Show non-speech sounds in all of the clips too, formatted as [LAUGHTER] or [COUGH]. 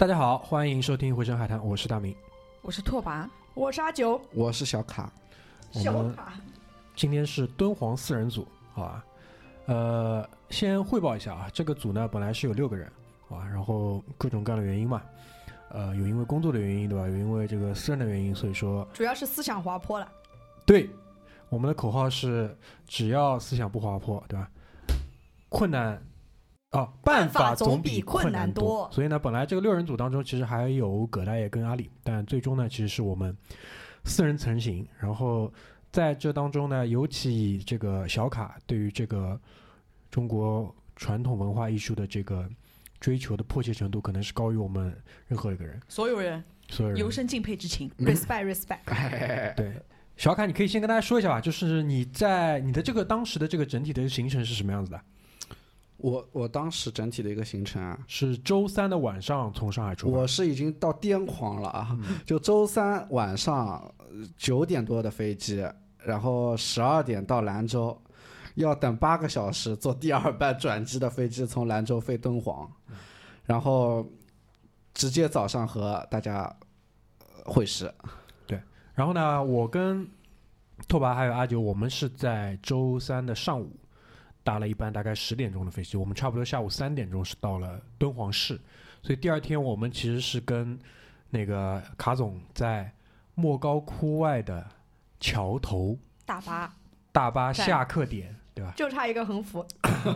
大家好，欢迎收听《回声海滩》，我是大明。我是拓跋，我是阿九，我是小卡，小卡今天是敦煌四人组，好吧？呃，先汇报一下啊，这个组呢本来是有六个人，好吧？然后各种各样的原因嘛，呃，有因为工作的原因，对吧？有因为这个私人的原因，所以说主要是思想滑坡了。对，我们的口号是只要思想不滑坡，对吧？困难哦，办法总比困难多。所以呢，本来这个六人组当中其实还有葛大爷跟阿里，但最终呢，其实是我们四人成型。然后在这当中呢，尤其以这个小卡对于这个中国传统文化艺术的这个追求的迫切程度，可能是高于我们任何一个人。所有人，所有人由生敬佩之情，respect respect。[LAUGHS] 对，小卡，你可以先跟大家说一下吧，就是你在你的这个当时的这个整体的行程是什么样子的？我我当时整体的一个行程啊，是周三的晚上从上海出发。我是已经到癫狂了啊！[LAUGHS] 就周三晚上九点多的飞机，然后十二点到兰州，要等八个小时坐第二班转机的飞机从兰州飞敦煌，然后直接早上和大家会师。对，然后呢，我跟拓跋还有阿九，我们是在周三的上午。搭了一班大概十点钟的飞机，我们差不多下午三点钟是到了敦煌市，所以第二天我们其实是跟那个卡总在莫高窟外的桥头大巴大巴下客点，对吧？就差一个横幅，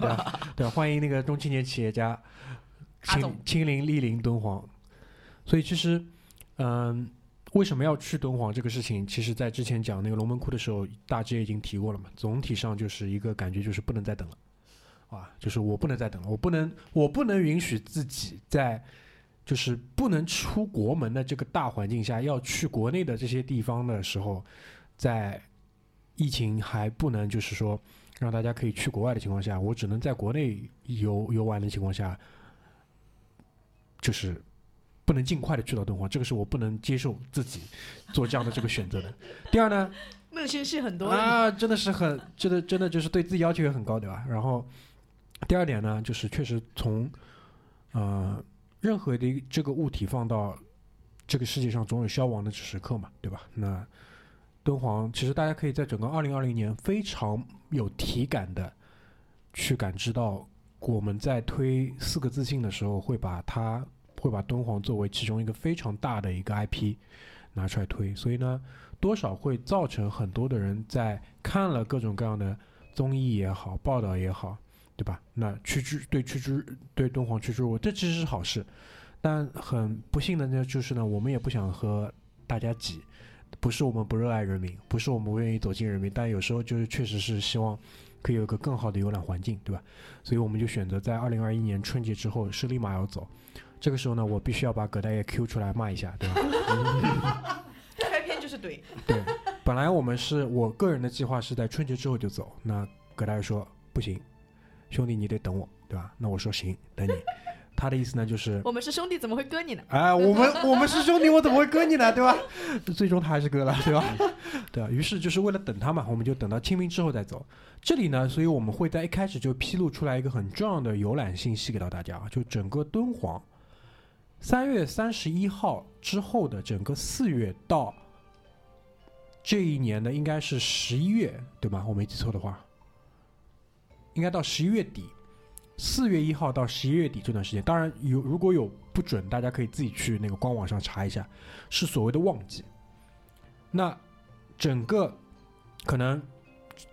[LAUGHS] 对，欢迎那个中青年企业家亲亲临莅临敦煌，所以其实嗯。为什么要去敦煌这个事情？其实，在之前讲那个龙门窟的时候，大致也已经提过了嘛。总体上就是一个感觉，就是不能再等了，啊，就是我不能再等了，我不能，我不能允许自己在，就是不能出国门的这个大环境下，要去国内的这些地方的时候，在疫情还不能就是说让大家可以去国外的情况下，我只能在国内游游玩的情况下，就是。不能尽快的去到敦煌，这个是我不能接受自己做这样的这个选择的。第二呢，内心戏很多啊，真的是很，真的真的就是对自己要求也很高，对吧？然后第二点呢，就是确实从呃任何的这个物体放到这个世界上，总有消亡的时刻嘛，对吧？那敦煌其实大家可以在整个二零二零年非常有体感的去感知到，我们在推四个自信的时候会把它。会把敦煌作为其中一个非常大的一个 IP 拿出来推，所以呢，多少会造成很多的人在看了各种各样的综艺也好、报道也好，对吧？那趋之对趋之对敦煌趋之若鹜，这其实是好事。但很不幸的呢，就是呢，我们也不想和大家挤，不是我们不热爱人民，不是我们不愿意走进人民，但有时候就是确实是希望可以有个更好的游览环境，对吧？所以我们就选择在二零二一年春节之后是立马要走。这个时候呢，我必须要把葛大爷 Q 出来骂一下，对吧？[LAUGHS] 开篇就是怼。[LAUGHS] 对，本来我们是我个人的计划是在春节之后就走，那葛大爷说不行，兄弟你得等我，对吧？那我说行，等你。他的意思呢就是 [LAUGHS] 我们是兄弟，怎么会割你呢？哎，我们我们是兄弟，我怎么会割你呢？对吧？最终他还是割了，对吧？对啊，于是就是为了等他嘛，我们就等到清明之后再走。这里呢，所以我们会在一开始就披露出来一个很重要的游览信息给到大家啊，就整个敦煌。三月三十一号之后的整个四月到这一年的应该是十一月，对吗？我没记错的话，应该到十一月底，四月一号到十一月底这段时间，当然有如果有不准，大家可以自己去那个官网上查一下，是所谓的旺季。那整个可能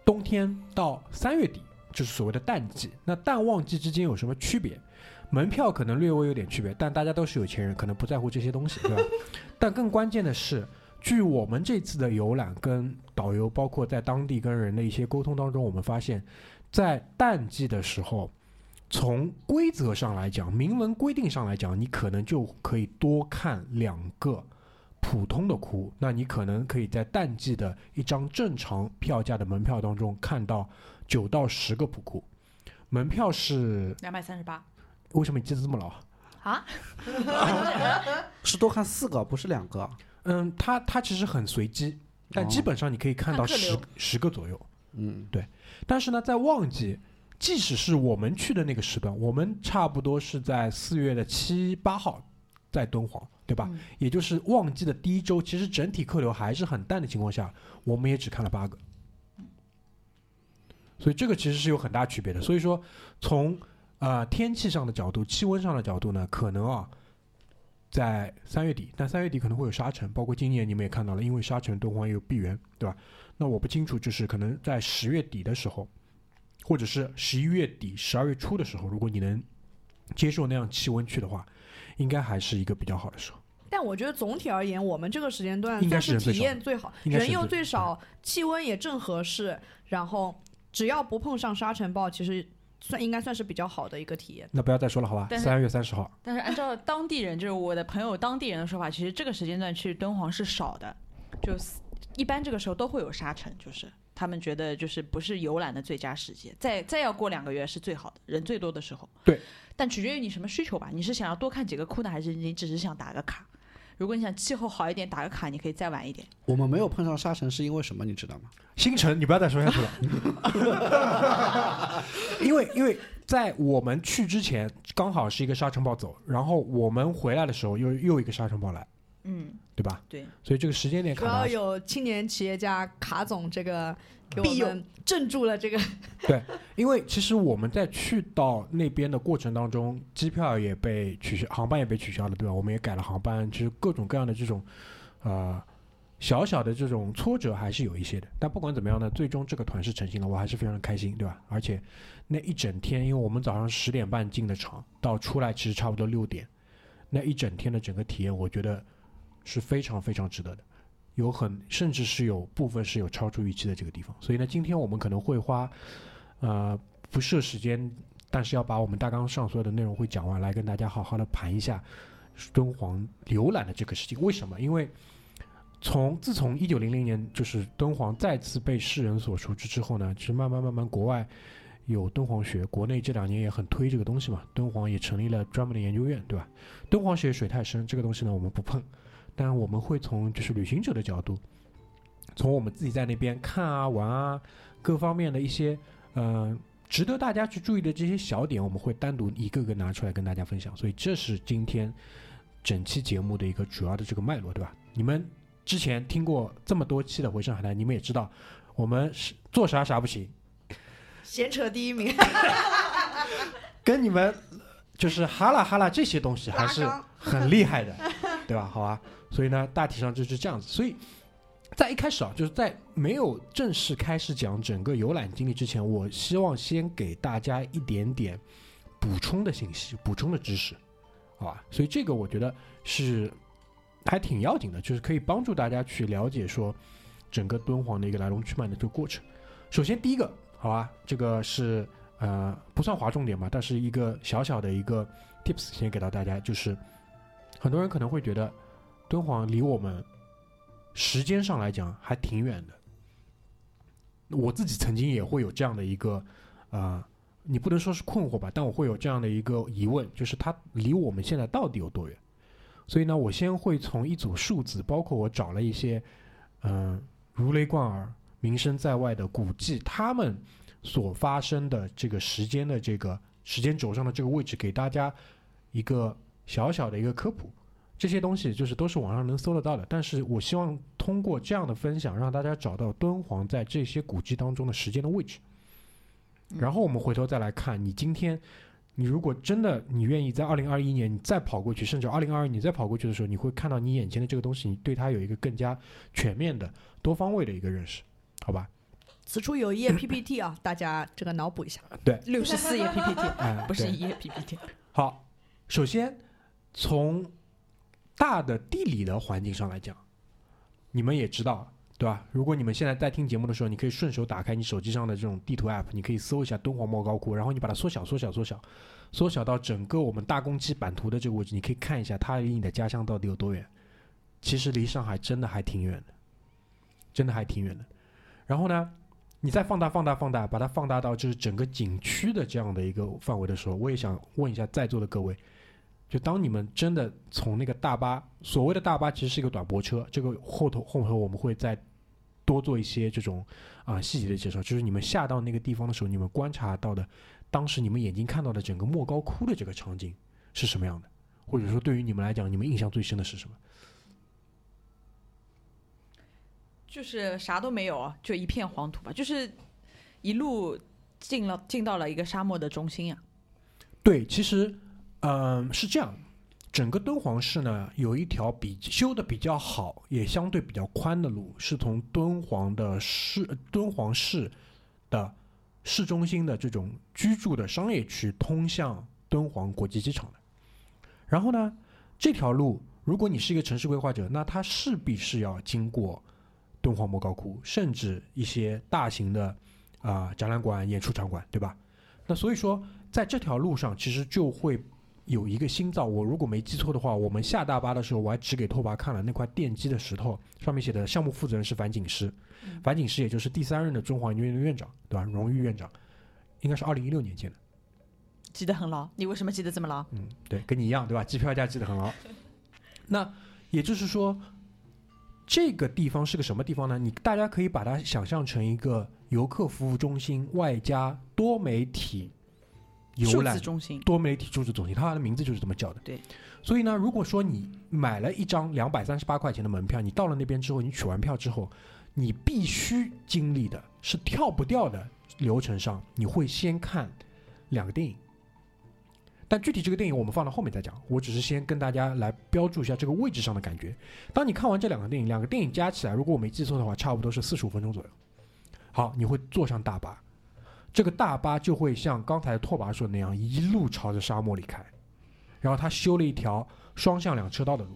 冬天到三月底就是所谓的淡季，那淡旺季之间有什么区别？门票可能略微有点区别，但大家都是有钱人，可能不在乎这些东西，对吧？[LAUGHS] 但更关键的是，据我们这次的游览跟导游，包括在当地跟人的一些沟通当中，我们发现，在淡季的时候，从规则上来讲，明文规定上来讲，你可能就可以多看两个普通的窟，那你可能可以在淡季的一张正常票价的门票当中看到九到十个普窟，门票是两百三十八。为什么你记得这么牢啊？是多看四个，不是两个。嗯，它它其实很随机，但基本上你可以看到十十个左右。嗯，对。但是呢，在旺季，即使是我们去的那个时段，我们差不多是在四月的七八号在敦煌，对吧？嗯也就是旺季的第一周，其实整体客流还是很淡的情况下，我们也只看了八个，所以这个其实是有很大区别的。所以说，从呃天气上的角度、气温上的角度呢，可能啊，在三月底，但三月底可能会有沙尘，包括今年你们也看到了，因为沙尘敦煌也有闭园，对吧？那我不清楚，就是可能在十月底的时候，或者是十一月底、十二月初的时候，如果你能接受那样气温去的话，应该还是一个比较好的时候。但我觉得总体而言，我们这个时间段应该是体验最好，人又最少，气温也正合适，然后只要不碰上沙尘暴，其实算应该算是比较好的一个体验。那不要再说了，好吧？三月三十号，但是按照当地人，就是我的朋友当地人的说法，其实这个时间段去敦煌是少的，就是一般这个时候都会有沙尘，就是他们觉得就是不是游览的最佳时节，再再要过两个月是最好的，人最多的时候。对，但取决于你什么需求吧，你是想要多看几个窟呢，还是你只是想打个卡？如果你想气候好一点，打个卡，你可以再晚一点。我们没有碰上沙尘是因为什么？你知道吗？星辰，你不要再说下去了，[LAUGHS] 因为因为在我们去之前，刚好是一个沙尘暴走，然后我们回来的时候又又一个沙尘暴来，嗯，对吧？对，所以这个时间点主要有青年企业家卡总这个给我们镇住了这个。[LAUGHS] 对因为其实我们在去到那边的过程当中，机票也被取消，航班也被取消了，对吧？我们也改了航班，其实各种各样的这种，呃，小小的这种挫折还是有一些的。但不管怎么样呢，最终这个团是成型了，我还是非常的开心，对吧？而且那一整天，因为我们早上十点半进的场，到出来其实差不多六点，那一整天的整个体验，我觉得是非常非常值得的。有很甚至是有部分是有超出预期的这个地方，所以呢，今天我们可能会花呃，不设时间，但是要把我们大纲上所有的内容会讲完，来跟大家好好的盘一下敦煌浏览的这个事情。为什么？因为从自从一九零零年就是敦煌再次被世人所熟知之后呢，其实慢慢慢慢国外有敦煌学，国内这两年也很推这个东西嘛，敦煌也成立了专门的研究院，对吧？敦煌学水太深，这个东西呢我们不碰，但我们会从就是旅行者的角度，从我们自己在那边看啊玩啊各方面的一些。嗯，值得大家去注意的这些小点，我们会单独一个个拿出来跟大家分享。所以这是今天整期节目的一个主要的这个脉络，对吧？你们之前听过这么多期的回声海滩，你们也知道我们是做啥啥不行，闲扯第一名，[LAUGHS] 跟你们就是哈啦哈啦这些东西还是 [LAUGHS] 很厉害的，对吧？好吧，所以呢，大体上就是这样子。所以在一开始啊，就是在没有正式开始讲整个游览经历之前，我希望先给大家一点点补充的信息、补充的知识，好吧？所以这个我觉得是还挺要紧的，就是可以帮助大家去了解说整个敦煌的一个来龙去脉的这个过程。首先第一个，好吧，这个是呃不算划重点吧，但是一个小小的一个 tips 先给到大家，就是很多人可能会觉得敦煌离我们时间上来讲还挺远的。我自己曾经也会有这样的一个呃，你不能说是困惑吧，但我会有这样的一个疑问，就是它离我们现在到底有多远？所以呢，我先会从一组数字，包括我找了一些嗯、如雷贯耳、名声在外的古迹，他们所发生的这个时间的这个时间轴上的这个位置，给大家一个小小的一个科普。这些东西就是都是网上能搜得到的，但是我希望通过这样的分享，让大家找到敦煌在这些古迹当中的时间的位置。然后我们回头再来看，你今天，你如果真的你愿意在二零二一年你再跑过去，甚至二零二二你再跑过去的时候，你会看到你眼前的这个东西，你对它有一个更加全面的、多方位的一个认识，好吧？此处有一页 PPT 啊，大家这个脑补一下。对六十四页 PPT，哎，不是一页 PPT。好，首先从大的地理的环境上来讲，你们也知道，对吧？如果你们现在在听节目的时候，你可以顺手打开你手机上的这种地图 app，你可以搜一下敦煌莫高窟，然后你把它缩小、缩小、缩小，缩小到整个我们大公鸡版图的这个位置，你可以看一下它离你的家乡到底有多远。其实离上海真的还挺远的，真的还挺远的。然后呢，你再放大、放大、放大，把它放大到就是整个景区的这样的一个范围的时候，我也想问一下在座的各位，就当你们真的从那个大巴，所谓的大巴其实是一个短驳车，这个后头后头我们会再多做一些这种啊、细节的介绍，就是你们下到那个地方的时候，你们观察到的当时你们眼睛看到的整个莫高窟的这个场景是什么样的？或者说对于你们来讲，你们印象最深的是什么？就是啥都没有，就一片黄土吧，就是一路进了进到了一个沙漠的中心呀、对，其实，嗯、是这样。整个敦煌市呢，有一条比修的比较好，也相对比较宽的路，是从敦煌的市敦煌市的市中心的这种居住的商业区通向敦煌国际机场的。然后呢，这条路如果你是一个城市规划者，那它势必是要经过敦煌莫高窟，甚至一些大型的啊、展览馆、演出场馆，对吧？那所以说，在这条路上，其实就会有一个新造。我如果没记错的话，我们下大巴的时候，我还指给拓跋看了那块奠基的石头，上面写的项目负责人是樊锦诗，樊锦诗也就是第三任的中华研究院的院长，对吧？荣誉院长，应该是二零一六年建的。记得很牢。你为什么记得这么牢？嗯，对，跟你一样，对吧？机票价记得很牢。[LAUGHS] 那也就是说，这个地方是个什么地方呢？你大家可以把它想象成一个游客服务中心，外加多媒体游数览字中心。多媒体数字中心，它的名字就是这么叫的。对，所以呢，如果说你买了一张两百三十八块钱的门票，你到了那边之后，你取完票之后，你必须经历的是跳不掉的流程上，你会先看两个电影。但具体这个电影我们放到后面再讲，我只是先跟大家来标注一下这个位置上的感觉。当你看完这两个电影，两个电影加起来，如果我没记错的话，差不多是四十五分钟左右。好，你会坐上大巴，这个大巴就会像刚才拓跋说的那样，一路朝着沙漠里开。然后他修了一条双向两车道的路，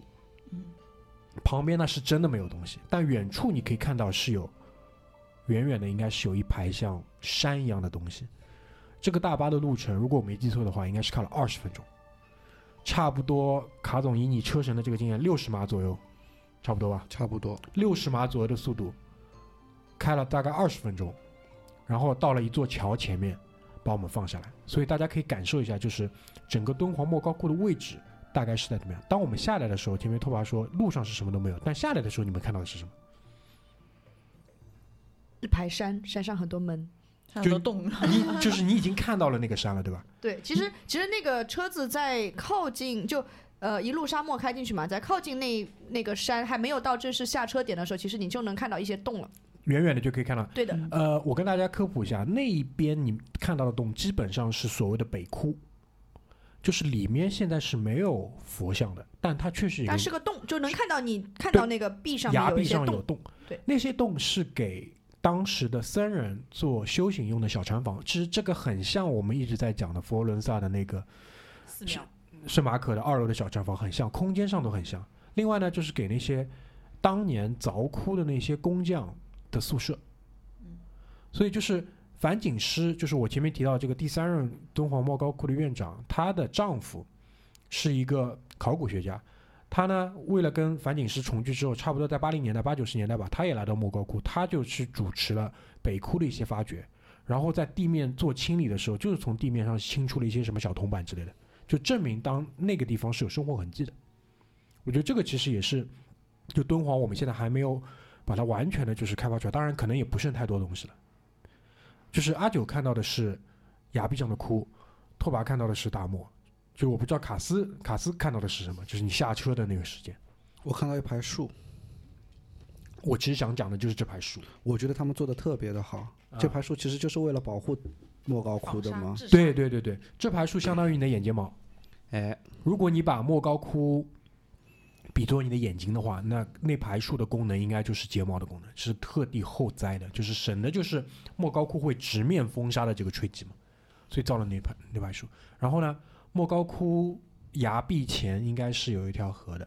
旁边呢是真的没有东西，但远处你可以看到是有，远远的应该是有一排像山一样的东西。这个大巴的路程，如果我没记错的话，应该是开了二十分钟，差不多。卡总以你车神的这个经验，六十码左右，差不多吧？差不多。六十码左右的速度，开了大概二十分钟，然后到了一座桥前面，把我们放下来。所以大家可以感受一下，就是整个敦煌莫高窟的位置大概是在怎么样。当我们下来的时候，前面拓跋说路上是什么都没有，但下来的时候你们看到的是什么？一排山，山上很多门。就像都动。你就是你已经看到了那个山了，对吧？对，其实其实那个车子在靠近就。呃，一路沙漠开进去嘛，在靠近那那个山还没有到正式下车点的时候，其实你就能看到一些洞了。远远的就可以看到。对的，呃，我跟大家科普一下，那一边你看到的洞基本上是所谓的北窟，就是里面现在是没有佛像的，但它确实有它是个洞，就能看到你看到那个壁上面崖壁。上有洞，对，那些洞是给当时的僧人做修行用的小禅房。其实这个很像我们一直在讲的佛罗伦萨的那个寺庙。圣马可的二楼的小禅房，很像，空间上都很像。另外呢，就是给那些当年凿窟的那些工匠的宿舍。所以就是樊锦诗，就是我前面提到这个第三任敦煌莫高窟的院长，她的丈夫是一个考古学家。他呢，为了跟樊锦诗重聚之后，差不多在八零年代、八九十年代吧，他也来到莫高窟，他就去主持了北窟的一些发掘，然后在地面做清理的时候，就是从地面上清出了一些什么小铜板之类的，就证明当那个地方是有生活痕迹的。我觉得这个其实也是，就敦煌我们现在还没有把它完全的就是开发出来，当然可能也不剩太多东西了。就是阿九看到的是崖壁上的窟，拓跋看到的是大漠，就我不知道卡斯卡斯看到的是什么，就是你下车的那个时间。我看到一排树，我其实想讲的就是这排树。我觉得他们做的特别的好。这排树其实就是为了保护莫高窟的吗。对对对对，这排树相当于你的眼睫毛。哎，如果你把莫高窟比作你的眼睛的话，那那排树的功能应该就是睫毛的功能，是特地后栽的，就是省的就是莫高窟会直面风沙的这个吹击嘛，所以造了那排那排树。然后呢，莫高窟崖壁前应该是有一条河的，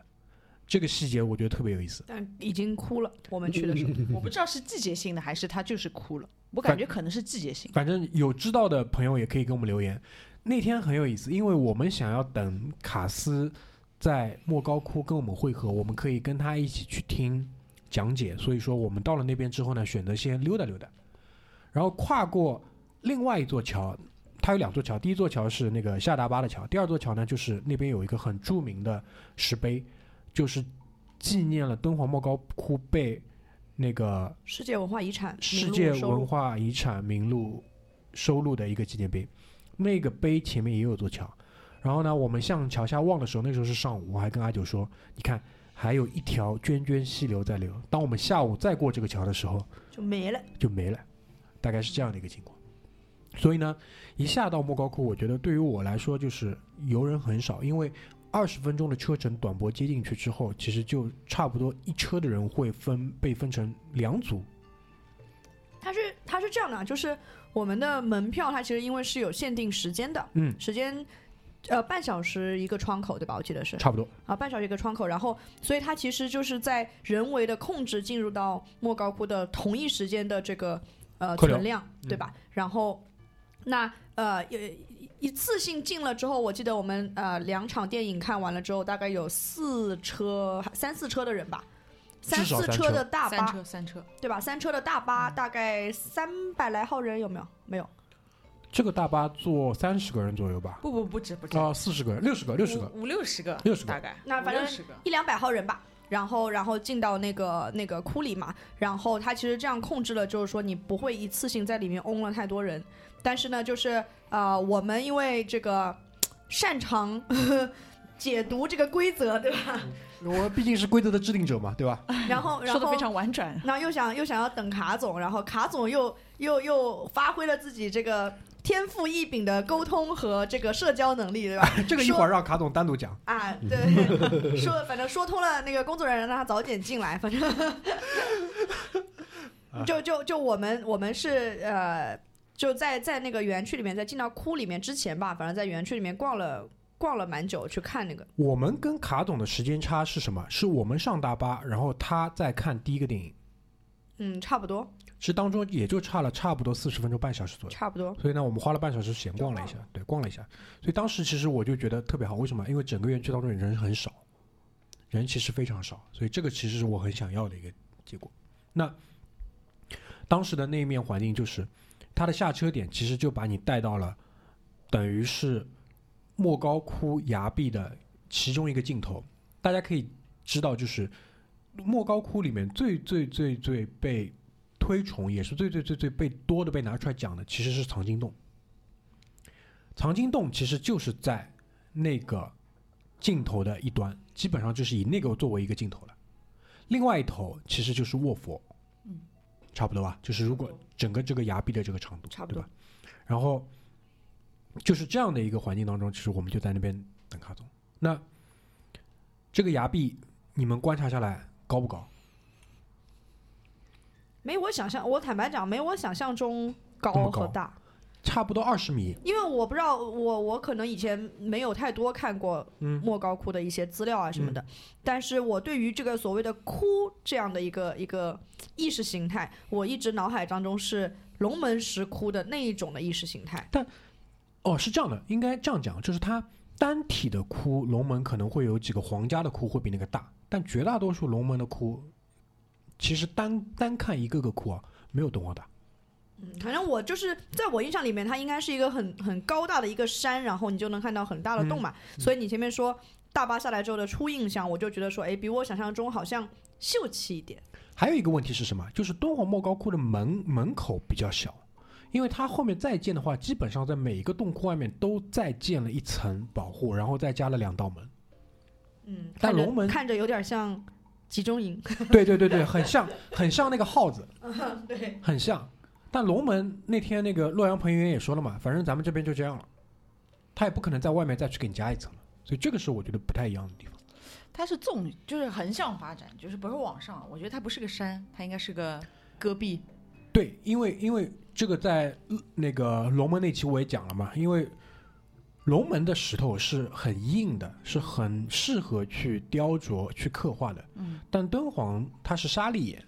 这个细节我觉得特别有意思。但已经枯了。我们去的时候，我不知道是季节性的还是它就是枯了，我感觉可能是季节性。反正有知道的朋友也可以给我们留言。那天很有意思，因为我们想要等卡斯在莫高窟跟我们会合，我们可以跟他一起去听讲解。所以说，我们到了那边之后呢，选择先溜达溜达，然后跨过另外一座桥。它有两座桥，第一座桥是那个夏达巴的桥，第二座桥呢就是那边有一个很著名的石碑，就是纪念了敦煌莫高窟被那个世界文化遗产世界文化遗产名录收录的一个纪念碑，那个碑前面也有座桥，然后呢，我们向桥下望的时候，那时候是上午，我还跟阿九说：“你看，还有一条涓涓细流在流。当我们下午再过这个桥的时候，就没了。就没了，大概是这样的一个情况。所以呢，一下到莫高窟，我觉得对于我来说就是游人很少，因为二十分钟的车程，短驳接进去之后，其实就差不多一车的人会分被分成两组。它是它是这样的，就是我们的门票，它其实因为是有限定时间的，嗯，时间呃半小时一个窗口，对吧？我记得是差不多。啊，半小时一个窗口，然后所以它其实就是在人为的控制进入到莫高窟的同一时间的这个呃存量，对吧？然后那呃一一次性进了之后，我记得我们呃两场电影看完了之后，大概有四车三四车的人吧。三四车的大巴，三车三车，对吧？三车的大巴大概三百来号人，有没有？没有，这个大巴坐三十个人左右吧？不不不止不止，啊，四十个人，六十个，六十个。五五六十个，六十个大概，那反正六十个，一两百号人吧。然后，然后进到那个那个窟里嘛，然后他其实这样控制了，就是说你不会一次性在里面嗡了太多人。但是呢，就是呃，我们因为这个擅长 [LAUGHS] 解读这个规则，对吧？我毕竟是规则的制定者嘛，对吧？然后，[LAUGHS] 然后说的非常婉转，然后又想又想要等卡总，然后卡总又又又发挥了自己这个天赋异禀的沟通和这个社交能力，对吧？[LAUGHS] 这个一会儿让卡总单独讲。啊，对，[LAUGHS] 说反正说通了，那个工作人员让他早点进来，反正 [LAUGHS] 就就就我们我们是呃就在在那个园区里面，在进到窟里面之前吧，反正在园区里面逛了逛了蛮久，去看那个。我们跟卡总的时间差是什么？是我们上大巴，然后他在看第一个电影，嗯，差不多，其实当中也就差了差不多四十分钟半小时左右。差不多。所以呢，我们花了半小时闲逛了一下，对，逛了一下。所以当时其实我就觉得特别好，为什么？因为整个园区当中人很少，人其实非常少，所以这个其实是我很想要的一个结果。那当时的那一面环境就是，它的下车点其实就把你带到了，等于是莫高窟崖壁的其中一个尽头。大家可以知道，就是莫高窟里面最最最最被推崇，也是最最最最被多的被拿出来讲的，其实是藏经洞。藏经洞其实就是在那个镜头的一端，基本上就是以那个作为一个镜头了。另外一头其实就是卧佛，嗯，差不多吧。就是如果整个这个崖壁的这个长度，差不多对吧？然后就是这样的一个环境当中，其实我们就在那边等卡总。那这个崖壁你们观察下来高不高？没我想象，我坦白讲，没我想象中高和大。差不多二十米，因为我不知道，我我可能以前没有太多看过嗯莫高窟的一些资料啊什么的，但是我对于这个所谓的窟这样的一个一个意识形态，我一直脑海当中是龙门石窟的那一种的意识形态。但哦，是这样的，应该这样讲，就是它单体的窟龙门可能会有几个皇家的窟会比那个大，但绝大多数龙门的窟，其实单单看一个个窟啊，没有敦煌大。嗯，反正我就是在我印象里面，它应该是一个很很高大的一个山，然后你就能看到很大的洞嘛。所以你前面说大巴下来之后的初印象，我就觉得说，哎，比我想象中好像秀气一点。还有一个问题是什么？就是敦煌莫高窟的门门口比较小，因为它后面再建的话，基本上在每一个洞窟外面都再建了一层保护，然后再加了两道门。嗯，但龙门看着有点像集中营。[LAUGHS] 对对对对，很像很像那个耗子，[LAUGHS] 对，很像。但龙门那天那个洛阳彭于晏也说了嘛，反正咱们这边就这样了，他也不可能在外面再去给你加一层了，所以这个是我觉得不太一样的地方。它是纵，就是横向发展，就是不是往上。我觉得它不是个山，它应该是个戈壁。对，因为因为这个在呃那个龙门那期我也讲了嘛，因为龙门的石头是很硬的，是很适合去雕琢、去刻画的。嗯，但敦煌它是沙砾岩，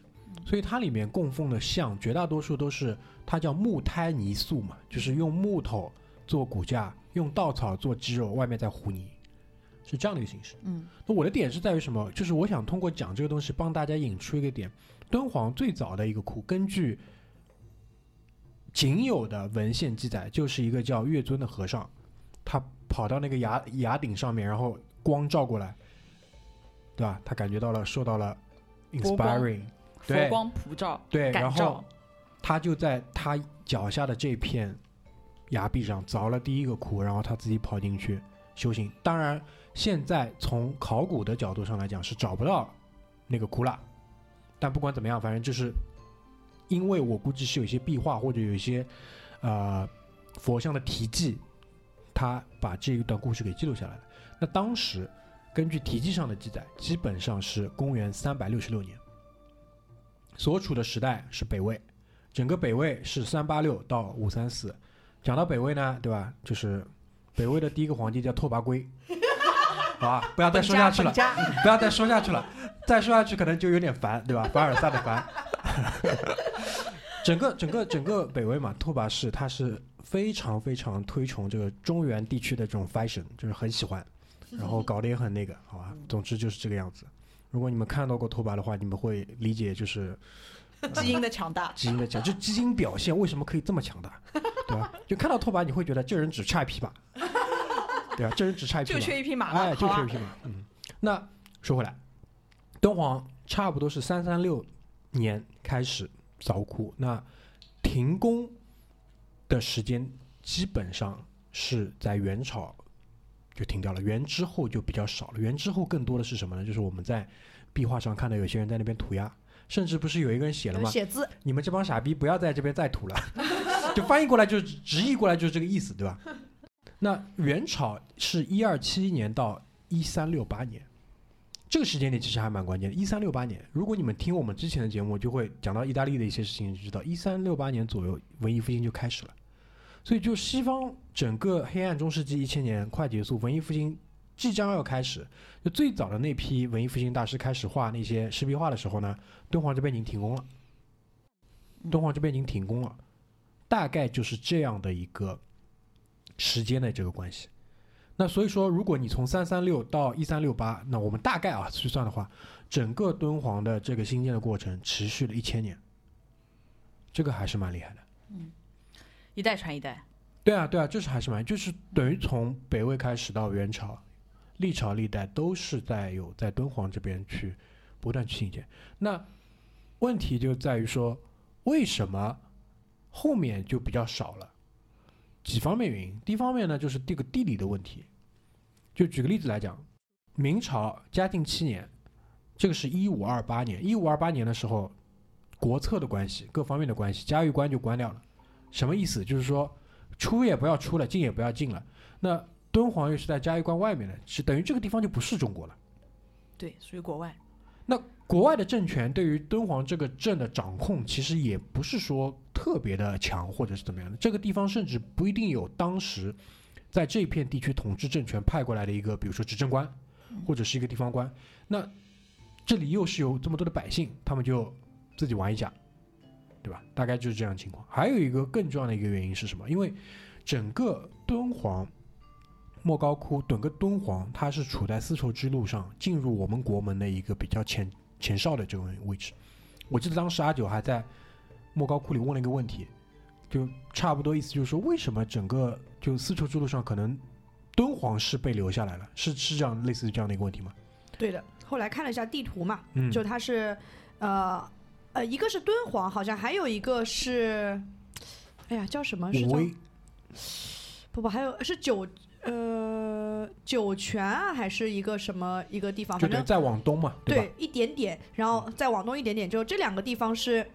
所以它里面供奉的像绝大多数都是它叫木胎泥塑嘛，就是用木头做骨架，用稻草做肌肉，外面再糊泥，是这样的一个形式。嗯，那我的点是在于什么？就是我想通过讲这个东西，帮大家引出一个点：敦煌最早的一个窟，根据仅有的文献记载，就是一个叫月尊的和尚，他跑到那个崖崖顶上面，然后光照过来，对吧？他感觉到了，受到了 inspiring，对佛光普照，对，然后。他就在他脚下的这片崖壁上凿了第一个窟，然后他自己跑进去，修行。当然，现在从考古的角度上来讲是找不到那个窟了，但不管怎么样，反正就是因为我估计是有一些壁画或者有一些呃佛像的题记，他把这一段故事给记录下来了。那当时根据题记上的记载，基本上是公元三百六十六年，所处的时代是北魏，整个北魏是三八六到五三四。讲到北魏呢，对吧？就是北魏的第一个皇帝叫拓跋圭，[LAUGHS] 好吧？不要再说下去了不要再说下去了，再说下去可能就有点烦，对吧？凡尔赛的烦。[LAUGHS] 整个整个整个北魏嘛，拓跋氏他是非常非常推崇这个中原地区的这种 fashion，就是很喜欢，然后搞得也很那个，好吧？总之就是这个样子。如果你们看到过拓跋的话，你们会理解就是 [LAUGHS] 基因的强大，基因的强，就基因表现为什么可以这么强大，[LAUGHS] 对吧？就看到拓跋，你会觉得这人只差一匹马，[LAUGHS] 对吧？这人只差一匹马就，缺一匹马嘛，哎，就缺一匹马。嗯，那说回来，敦煌差不多是三三六年开始凿窟，那停工的时间基本上是在元朝就停掉了，元之后就比较少了。元之后更多的是什么呢？就是我们在壁画上看到有些人在那边涂鸦，甚至不是有一个人写了吗？写字，你们这帮傻逼不要在这边再涂了，[LAUGHS] 就翻译过来就是直译过来就是这个意思，对吧？那元朝是一二七一年到一三六八年，这个时间点其实还蛮关键的。一三六八年，如果你们听我们之前的节目，就会讲到意大利的一些事情，就知道一三六八年左右文艺复兴就开始了。所以就西方整个黑暗中世纪一千年快结束，文艺复兴即将要开始。就最早的那批文艺复兴大师开始画那些湿壁画的时候呢，敦煌这边已经停工了。敦煌这边已经停工了，大概就是这样的一个时间的这个关系。那所以说，如果你从三三六到一三六八，那我们大概啊去算的话，整个敦煌的这个兴建的过程持续了一千年，这个还是蛮厉害的。一代传一代。对啊，对啊，就是还是蛮，就是等于从北魏开始到元朝，历朝历代都是在有在敦煌这边去不断去兴建。那问题就在于说，为什么后面就比较少了？几方面原因。第一方面呢，就是这个地理的问题。就举个例子来讲，明朝嘉靖七年，这个是一五二八年，一五二八年的时候，国策的关系，各方面的关系，嘉峪关就关掉了。什么意思？就是说。出也不要出了，进也不要进了。那敦煌又是在嘉峪关外面的，是等于这个地方就不是中国了。对，属于国外。那国外的政权对于敦煌这个镇的掌控，其实也不是说特别的强，或者是怎么样的。这个地方甚至不一定有当时在这片地区统治政权派过来的一个，比如说执政官，或者是一个地方官。那这里又是有这么多的百姓，他们就自己玩一下。对吧？大概就是这样情况。还有一个更重要的一个原因是什么？因为整个敦煌莫高窟、整个敦煌，它是处在丝绸之路上进入我们国门的一个比较前前哨的这种位置。我记得当时阿九还在莫高窟里问了一个问题，就差不多意思就是说，为什么整个就丝绸之路上可能敦煌是被留下来了？是是这样类似于这样的一个问题吗？对的。后来看了一下地图嘛，嗯，就它是，呃呃，一个是敦煌，好像还有一个是，哎呀，叫什么？是叫不不，还有是酒呃酒泉啊，还是一个什么一个地方？反正再往东嘛，吧？对一点点，然后再往东一点点，就这两个地方是，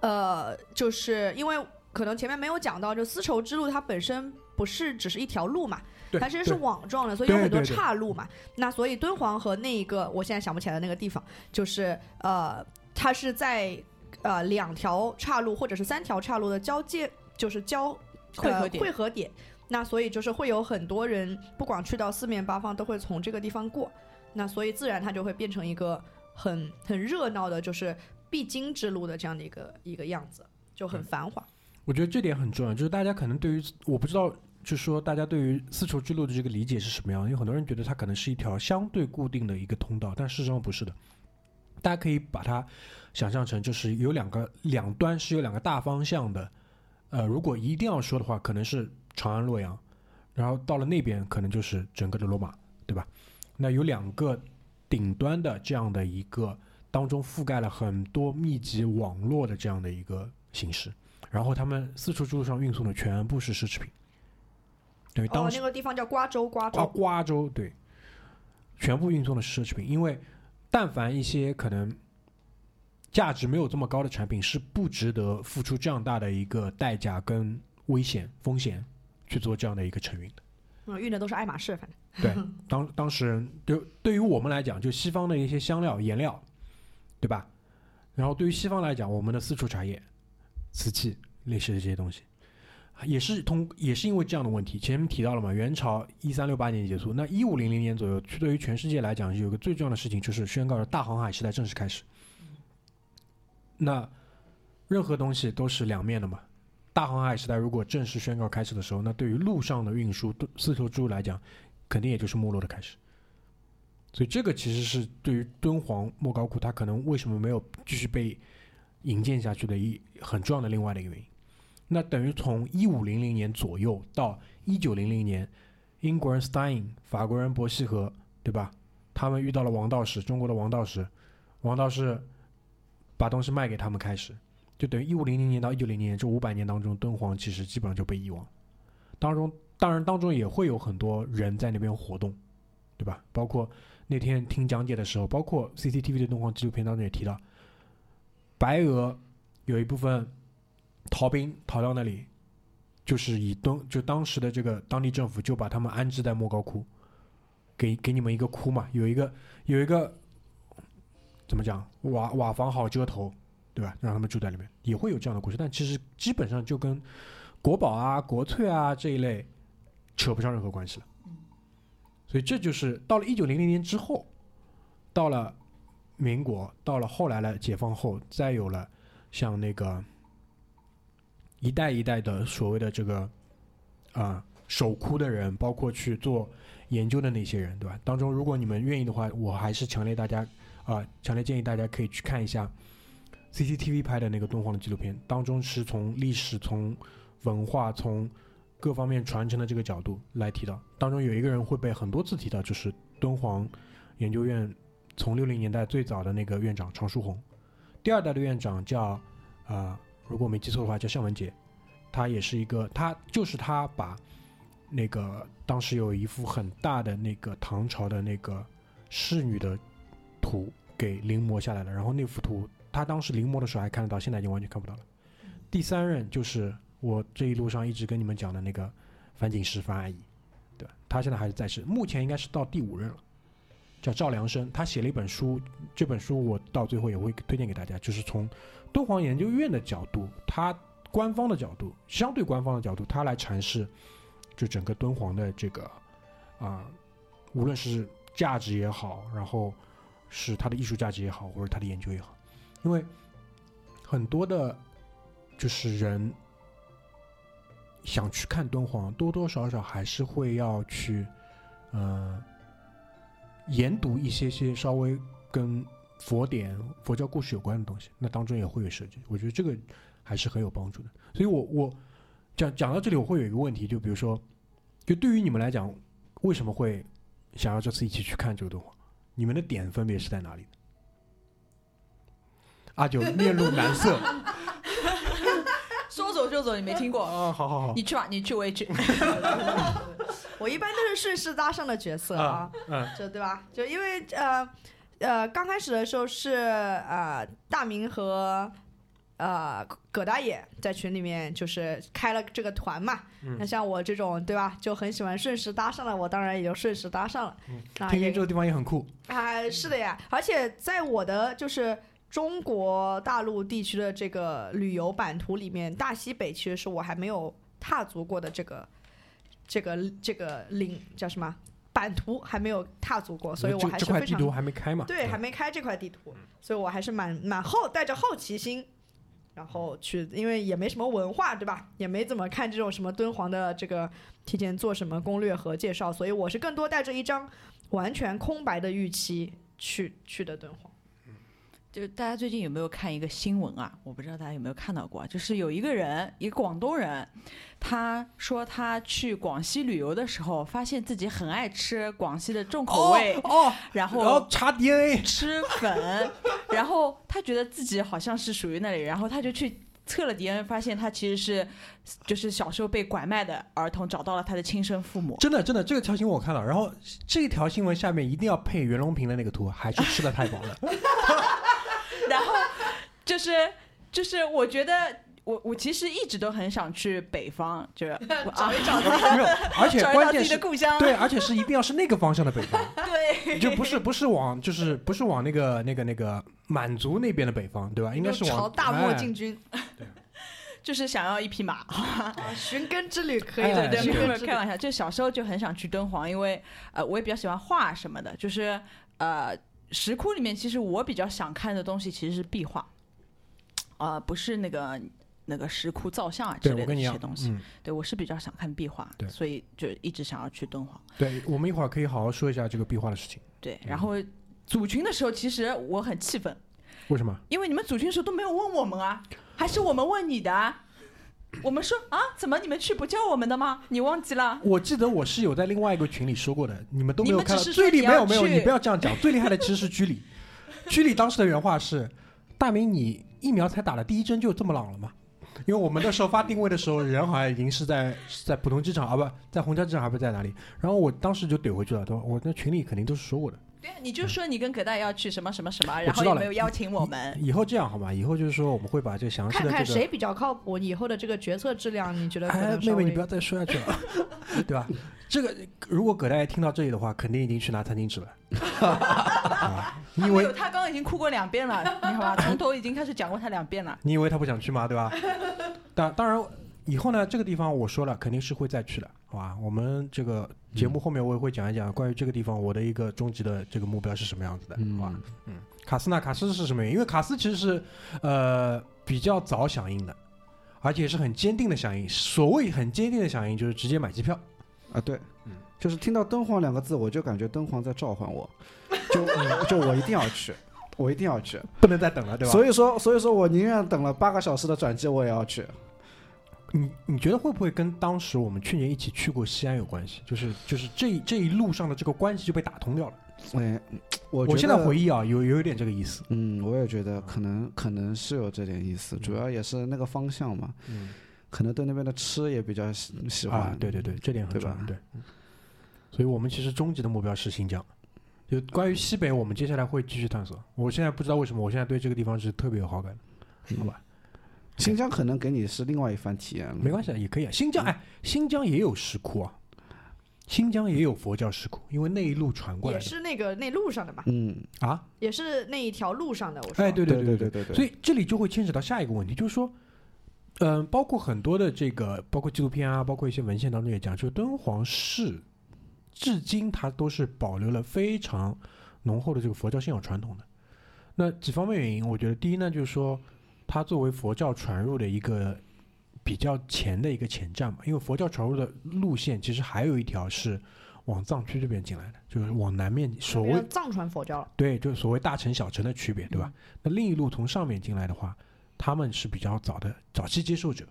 呃，就是因为可能前面没有讲到，就丝绸之路它本身不是只是一条路嘛，它其实是网状的，所以有很多对对对岔路嘛。那所以敦煌和那一个我现在想不起来的那个地方，就是呃，它是在呃两条岔路或者是三条岔路的交界，就是交呃汇合点汇合点。那所以就是会有很多人，不管去到四面八方，都会从这个地方过。那所以自然它就会变成一个很很热闹的，就是必经之路的这样的一个一个样子，就很繁华。我觉得这点很重要，就是大家可能对于我不知道，就是说大家对于丝绸之路的这个理解是什么样的？因为很多人觉得它可能是一条相对固定的一个通道，但事实上不是的。大家可以把它想象成就是有两个两端是有两个大方向的。呃，如果一定要说的话，可能是长安、洛阳，然后到了那边可能就是整个的罗马，对吧？那有两个顶端的这样的一个当中覆盖了很多密集网络的这样的一个形式。然后他们丝绸之路上运送的全部是奢侈品，哦等于当，时那个地方叫瓜州，瓜州啊州。瓜州对，全部运送的是奢侈品，因为但凡一些可能价值没有这么高的产品，是不值得付出这样大的一个代价跟危险风险去做这样的一个承运的。嗯，运的都是爱马仕，反正。对，[LAUGHS] 当当时就对于我们来讲，就西方的一些香料、颜料，对吧？然后对于西方来讲，我们的四处茶叶、瓷器类似的这些东西，也是通也是因为这样的问题。前面提到了嘛，元朝一三六八年结束，那一五零零年左右，对于全世界来讲，有一个最重要的事情就是宣告了大航海时代正式开始。那任何东西都是两面的嘛。大航海时代如果正式宣告开始的时候，那对于陆上的运输丝绸之路来讲，肯定也就是没落的开始。所以这个其实是对于敦煌莫高窟它可能为什么没有继续被引荐下去的一很重要的另外的一个原因。那等于从一五零零年左右到一九零零年，英国人 Stein、法国人伯希和，对吧？他们遇到了王道士，中国的王道士，王道士把东西卖给他们开始，就等于一五零零年到一九零零年这五百年当中，敦煌其实基本上就被遗忘。当中当然当中也会有很多人在那边活动，对吧？包括那天听讲解的时候，包括 CCTV 的敦煌纪录片当中也提到，白俄有一部分逃兵逃到那里，就是以东就当时的这个当地政府就把他们安置在莫高窟，给给你们一个窟嘛，有一个有一个怎么讲瓦瓦房好遮头，对吧？让他们住在里面，也会有这样的故事，但其实基本上就跟国宝啊、国粹啊这一类扯不上任何关系了。所以这就是到了一九零零年之后，到了民国，到了后来了解放后，再有了像那个一代一代的所谓的这个啊、守窟的人，包括去做研究的那些人，对吧？当中如果你们愿意的话，我还是强烈大家啊、强烈建议大家可以去看一下 CCTV 拍的那个敦煌的纪录片，当中是从历史、从文化、从各方面传承的这个角度来提到。当中有一个人会被很多次提到，就是敦煌研究院从六零年代最早的那个院长常书鸿，第二代的院长叫啊、如果我没记错的话叫向文杰，他也是一个，他就是他把那个当时有一幅很大的那个唐朝的那个仕女的图给临摹下来了，然后那幅图他当时临摹的时候还看得到，现在已经完全看不到了。第三任就是我这一路上一直跟你们讲的那个樊锦诗樊阿姨，对吧？她现在还是在世，目前应该是到第五任了，叫赵良生。他写了一本书，这本书我到最后也会推荐给大家，就是从敦煌研究院的角度，他官方的角度，相对官方的角度，他来阐释就整个敦煌的这个啊、无论是价值也好，然后是它的艺术价值也好，或者它的研究也好，因为很多的，就是人想去看敦煌，多多少少还是会要去，呃，研读一些些稍微跟佛典、佛教故事有关的东西，那当中也会有涉及。我觉得这个还是很有帮助的。所以我我讲讲到这里，我会有一个问题，就比如说，就对于你们来讲，为什么会想要这次一起去看这个动画？你们的点分别是在哪里？阿九面露难色 [LAUGHS] 说走就走，你没听过？啊，好好好，你去吧，你去我也去。[LAUGHS] 我一般都是顺势搭上的角色啊，嗯就对吧？就因为呃呃，刚开始的时候是呃大明和呃葛大爷在群里面就是开了这个团嘛。嗯那像我这种对吧，就很喜欢顺势搭上了，我当然也就顺势搭上了。那也天津这个地方也很酷，啊，是的呀，而且在我的就是中国大陆地区的这个旅游版图里面，大西北其实是我还没有踏足过的这个这个这个领叫什么版图还没有踏足过，所以我还是非常这块地图还没开嘛？对还没开这块地图，所以我还是蛮蛮好带着好奇心。然后去，因为也没什么文化，对吧？也没怎么看这种什么敦煌的这个提前做什么攻略和介绍，所以我是更多带着一张完全空白的预期去去的敦煌。就是大家最近有没有看一个新闻啊？我不知道大家有没有看到过啊，就是有一个人，一个广东人，他说他去广西旅游的时候，发现自己很爱吃广西的重口味，哦，然然后后查 DNA，吃粉，然后他觉得自己好像是属于那里，然后他就去测了 DNA，发现他其实是就是小时候被拐卖的儿童，找到了他的亲生父母。真的真的，这个条新闻我看了，然后这条新闻下面一定要配袁隆平的那个图，还是吃的太饱了。[LAUGHS] [LAUGHS] 然后就是就是我觉得。我我其实一直都很想去北方，就是 [LAUGHS] 找一找自没有，而且找一找自己关键是的故乡。对，而且是一定要是那个方向的北方，[LAUGHS] 对，就不是不是往就是不是往那个那个那个满族那边的北方，对吧？应该是往朝大漠哎进军，就是想要一匹马。啊寻根之旅可以对，没有没寻根之旅有开玩笑，就小时候就很想去敦煌，因为呃，我也比较喜欢画什么的，就是呃，石窟里面其实我比较想看的东西其实是壁画，呃，不是那个那个石窟造像啊之类的这些东，西。嗯，对我是比较想看壁画，所以就一直想要去敦煌。对，我们一会儿可以好好说一下这个壁画的事情。对，然后组群的时候，其实我很气愤，为什么？因为你们组群的时候都没有问我们啊，还是我们问你的啊。我们说啊，怎么你们去不叫我们的吗？你忘记了？我记得我是有在另外一个群里说过的，你们都没有看到。厉没有没有，你不要这样讲。最厉害的其实是居里，[LAUGHS] 居里当时的原话是：“大明，你疫苗才打了第一针就这么朗了吗？”因为我们那时候发定位的时候，人好像已经是在是在浦东机场啊，不在虹桥机场，还不在哪里？然后我当时就怼回去了，对吧？我那群里肯定都是说过的。对啊，你就说你跟葛大要去什么什么什么，然后也没有邀请我们。以后这样好吗？以后就是说我们会把这个详细看的这个。看谁比较靠谱，以后的这个决策质量，你觉得可哎，妹妹，你不要再说下去了，[LAUGHS] 对吧？这个如果葛大爷听到这里的话，肯定已经去拿餐巾纸了。[LAUGHS] 啊你以为他刚刚已经哭过两遍了，你好吧？从头已经开始讲过他两遍了。你以为他不想去吗？对吧？[LAUGHS] 当当然，以后呢，这个地方我说了，肯定是会再去的，好吧？我们这个节目后面我也会讲一讲关于这个地方我的一个终极的这个目标是什么样子的，好吧？嗯，卡斯纳？卡斯是什么原因？因为卡斯其实是呃比较早响应的，而且是很坚定的响应。所谓很坚定的响应，就是直接买机票。啊，对，嗯就是听到敦煌两个字，我就感觉敦煌在召唤我，就 [LAUGHS] 就我一定要去，我一定要去。不能再等了，对吧？所以说，所以说我宁愿等了八个小时的转机，我也要去。你你觉得会不会跟当时我们去年一起去过西安有关系？就是就是这这一路上的这个关系就被打通掉了。哎，我我现在回忆，啊，有有一点这个意思。嗯，我也觉得可能可能是有这点意思，主要也是那个方向嘛，嗯，可能对那边的吃也比较喜喜欢。啊，对对对，这点很重要。对，嗯所以我们其实终极的目标是新疆。就关于西北，我们接下来会继续探索。我现在不知道为什么，我现在对这个地方是特别有好感的。好吧，新疆可能给你是另外一番体验了。没关系，啊，也可以啊。新疆，哎，新疆也有石窟啊，新疆也有佛教石窟，因为那一路传过来也的是那个那路上的嘛，嗯，啊。也是那一条路上的。我说，哎，对对对对对对所以这里就会牵扯到下一个问题，就是说，嗯、包括很多的这个，包括纪录片啊，包括一些文献当中也讲，就是敦煌市至今它都是保留了非常浓厚的这个佛教信仰传统的。那几方面原因，我觉得第一呢，就是说它作为佛教传入的一个比较前的一个前站嘛，因为佛教传入的路线其实还有一条是往藏区这边进来的，就是往南面所谓藏传佛教了。对，就是所谓大城小城的区别，对吧？那另一路从上面进来的话，他们是比较早的早期接受者，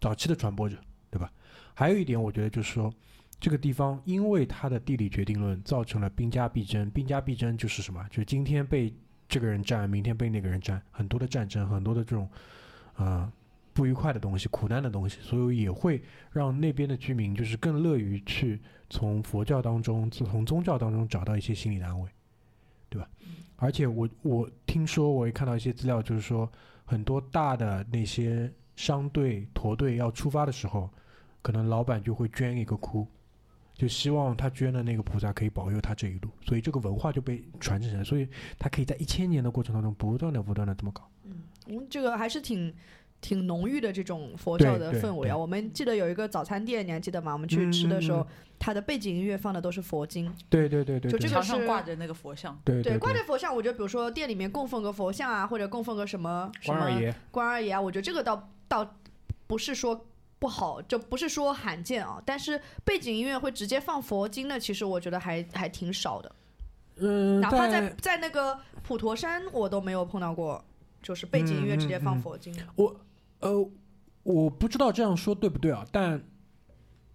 早期的传播者，对吧？还有一点，我觉得就是说，这个地方因为它的地理决定论造成了兵家必争，兵家必争就是什么？就是今天被这个人占，明天被那个人占，很多的战争，很多的这种，呃，不愉快的东西、苦难的东西，所以也会让那边的居民就是更乐于去从佛教当中、从宗教当中找到一些心理的安慰，对吧？而且我我听说，我也看到一些资料，就是说很多大的那些商队、驼队要出发的时候，可能老板就会捐一个窟，就希望他捐的那个菩萨可以保佑他这一路，所以这个文化就被传承下来，所以他可以在一千年的过程当中不断的、不断的这么搞。嗯，这个还是挺挺浓郁的这种佛教的氛围啊。我们记得有一个早餐店，你还记得吗？我们去吃的时候，它的背景音乐放的都是佛经。对对对对，对就这个墙上是挂着那个佛像，对对，挂着佛像，我觉得比如说店里面供奉个佛像啊，或者供奉个什么什么关二爷，关二爷啊，我觉得这个倒倒不是说不好，就不是说罕见啊。但是背景音乐会直接放佛经的，其实我觉得还还挺少的。嗯，哪怕在在那个普陀山，我都没有碰到过，就是背景音乐直接放嗯嗯嗯佛经我。呃，我不知道这样说对不对啊，但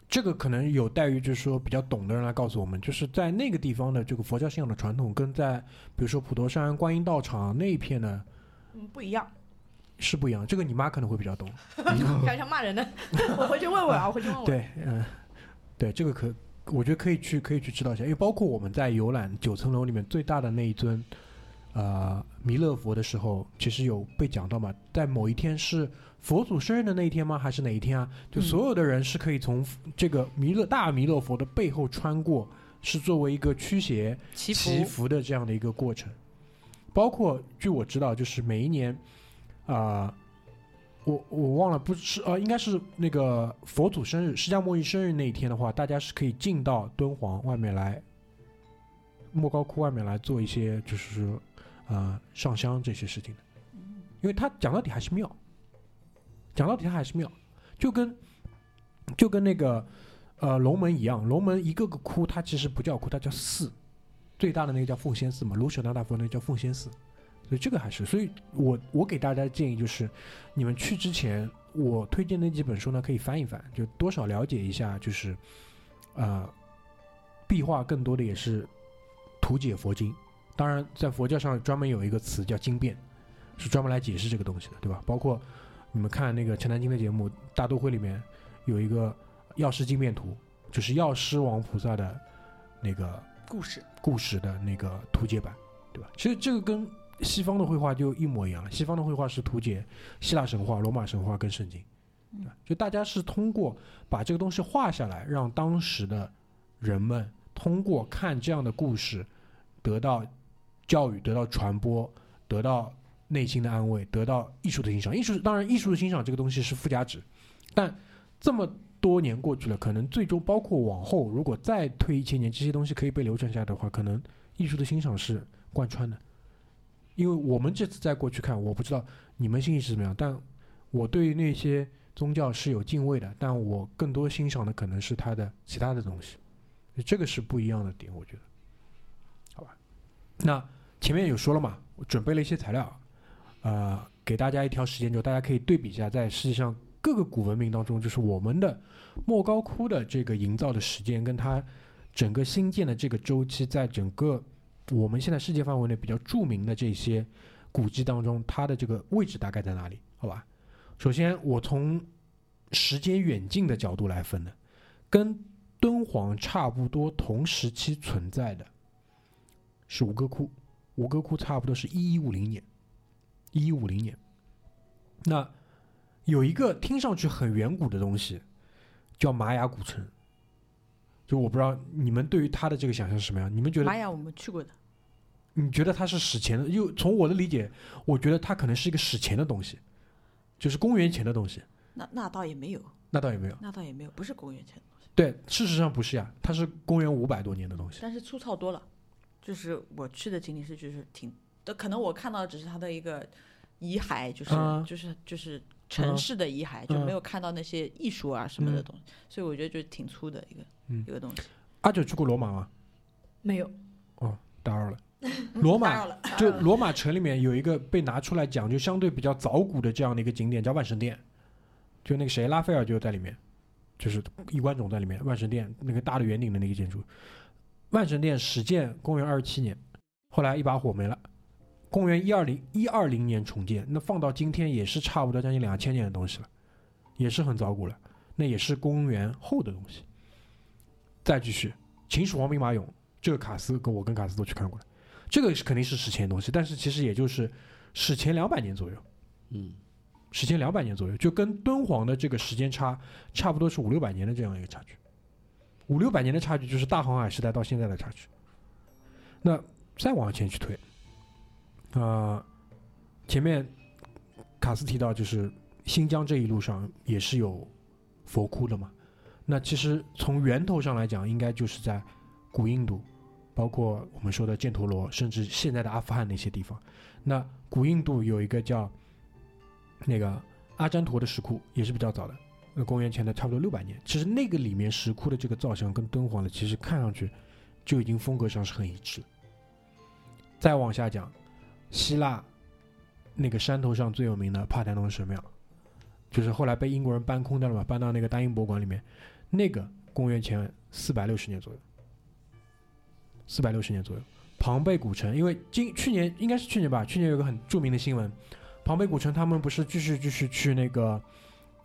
这个可能有待于就是说比较懂的人来告诉我们，就是在那个地方的这个佛教信仰的传统，跟在比如说普陀山观音道场那一片呢，嗯，不一样。是不一样，这个你妈可能会比较懂。[LAUGHS] 想想骂人的，[LAUGHS] 我回去问问啊，我回去问问。对，嗯、对，这个可我觉得可以去可以去知道一下，因为包括我们在游览九层楼里面最大的那一尊，呃，弥勒佛的时候，其实有被讲到嘛，在某一天是佛祖生日的那一天吗？还是哪一天啊？就嗯所有的人是可以从这个弥勒大弥勒佛的背后穿过，是作为一个驱邪祈福的这样的一个过程。包括据我知道，就是每一年，啊、我我忘了，不是呃，应该是那个佛祖生日，释迦牟尼生日那一天的话，大家是可以进到敦煌外面来，莫高窟外面来做一些就是说呃上香这些事情的，因为它讲到底还是庙，讲到底它还是庙，就跟就跟那个呃龙门一样，龙门一个个窟它其实不叫窟，它叫寺，最大的那个叫奉仙寺嘛，卢舍那大佛那个叫奉仙寺，所以这个还是，所以我我给大家的建议就是，你们去之前，我推荐那几本书呢可以翻一翻，就多少了解一下，就是呃壁画更多的也是图解佛经，当然在佛教上专门有一个词叫经变，是专门来解释这个东西的，对吧？包括你们看那个陈丹青的节目《大都会》里面有一个药师经变图，就是药师王菩萨的那个故事，故事的那个图解版，对吧？其实这个跟西方的绘画就一模一样了。西方的绘画是图解希腊神话、罗马神话跟圣经，对吧？就大家是通过把这个东西画下来，让当时的人们通过看这样的故事得到教育、得到传播、得到内心的安慰、得到艺术的欣赏。艺术当然，艺术的欣赏这个东西是附加值，但这么多年过去了，可能最终包括往后，如果再推一千年，这些东西可以被流传下来的话，可能艺术的欣赏是贯穿的。因为我们这次再过去看，我不知道你们心里是怎么样，但我对于那些宗教是有敬畏的，但我更多欣赏的可能是它的其他的东西，这个是不一样的点，我觉得，好吧？那前面有说了嘛，我准备了一些材料，呃，给大家一条时间轴，大家可以对比一下，在世界上各个古文明当中，就是我们的莫高窟的这个营造的时间，跟它整个新建的这个周期，在整个我们现在世界范围内比较著名的这些古迹当中，它的这个位置大概在哪里？好吧，首先我从时间远近的角度来分的，跟敦煌差不多同时期存在的是吴哥窟，吴哥窟差不多是一一五零年，一一五零年。那有一个听上去很远古的东西，叫玛雅古城。就我不知道你们对于它的这个想象是什么样？你们觉得玛雅我们去过的，你觉得它是史前的？又从我的理解，我觉得它可能是一个史前的东西，就是公元前的东西。那那倒也没有，那倒也没有。那倒也没有，不是公元前的东西，对，事实上不是呀，它是公元五百多年的东西。但是粗糙多了。就是我去的仅仅是，就是挺，的，可能我看到的只是它的一个遗骸，就是、啊就是就是城市的遗骸，就嗯没有看到那些艺术啊什么的嗯东西，所以我觉得就挺粗的一个、嗯一个东西。阿九去过罗马吗？没有，哦打扰了。[LAUGHS] 罗马就罗马城里面有一个被拿出来讲，就相对比较早古的这样的一个景点，叫万神殿。就那个谁，拉斐尔就在里面，就是衣冠冢在里面。万神殿那个大的圆顶的那个建筑，万神殿始建公元二十七年，后来一把火没了。公元一二零一二零年重建，那放到今天也是差不多将近两千年的东西了，也是很早古了。那也是公元后的东西。再继续，秦始皇兵马俑，这个卡斯跟我跟卡斯都去看过了。这个是肯定是史前的东西，但是其实也就是史前两百年左右，嗯，史前两百年左右，就跟敦煌的这个时间差差不多是五六百年的这样一个差距，五六百年的差距就是大航海时代到现在的差距。那再往前去推，啊、前面卡斯提到就是新疆这一路上也是有佛窟的嘛，那其实从源头上来讲，应该就是在古印度，包括我们说的犍陀罗，甚至现在的阿富汗那些地方。那古印度有一个叫那个阿占陀的石窟，也是比较早的，那公元前的差不多六百年。其实那个里面石窟的这个造像跟敦煌的，其实看上去就已经风格上是很一致。再往下讲，希腊那个山头上最有名的帕台农神庙，就是后来被英国人搬空掉了嘛，搬到那个大英博物馆里面，那个公元前四百六十年左右，四百六十年左右。庞贝古城，因为今去年应该是去年吧，去年有个很著名的新闻，庞贝古城他们不是继续继续去那个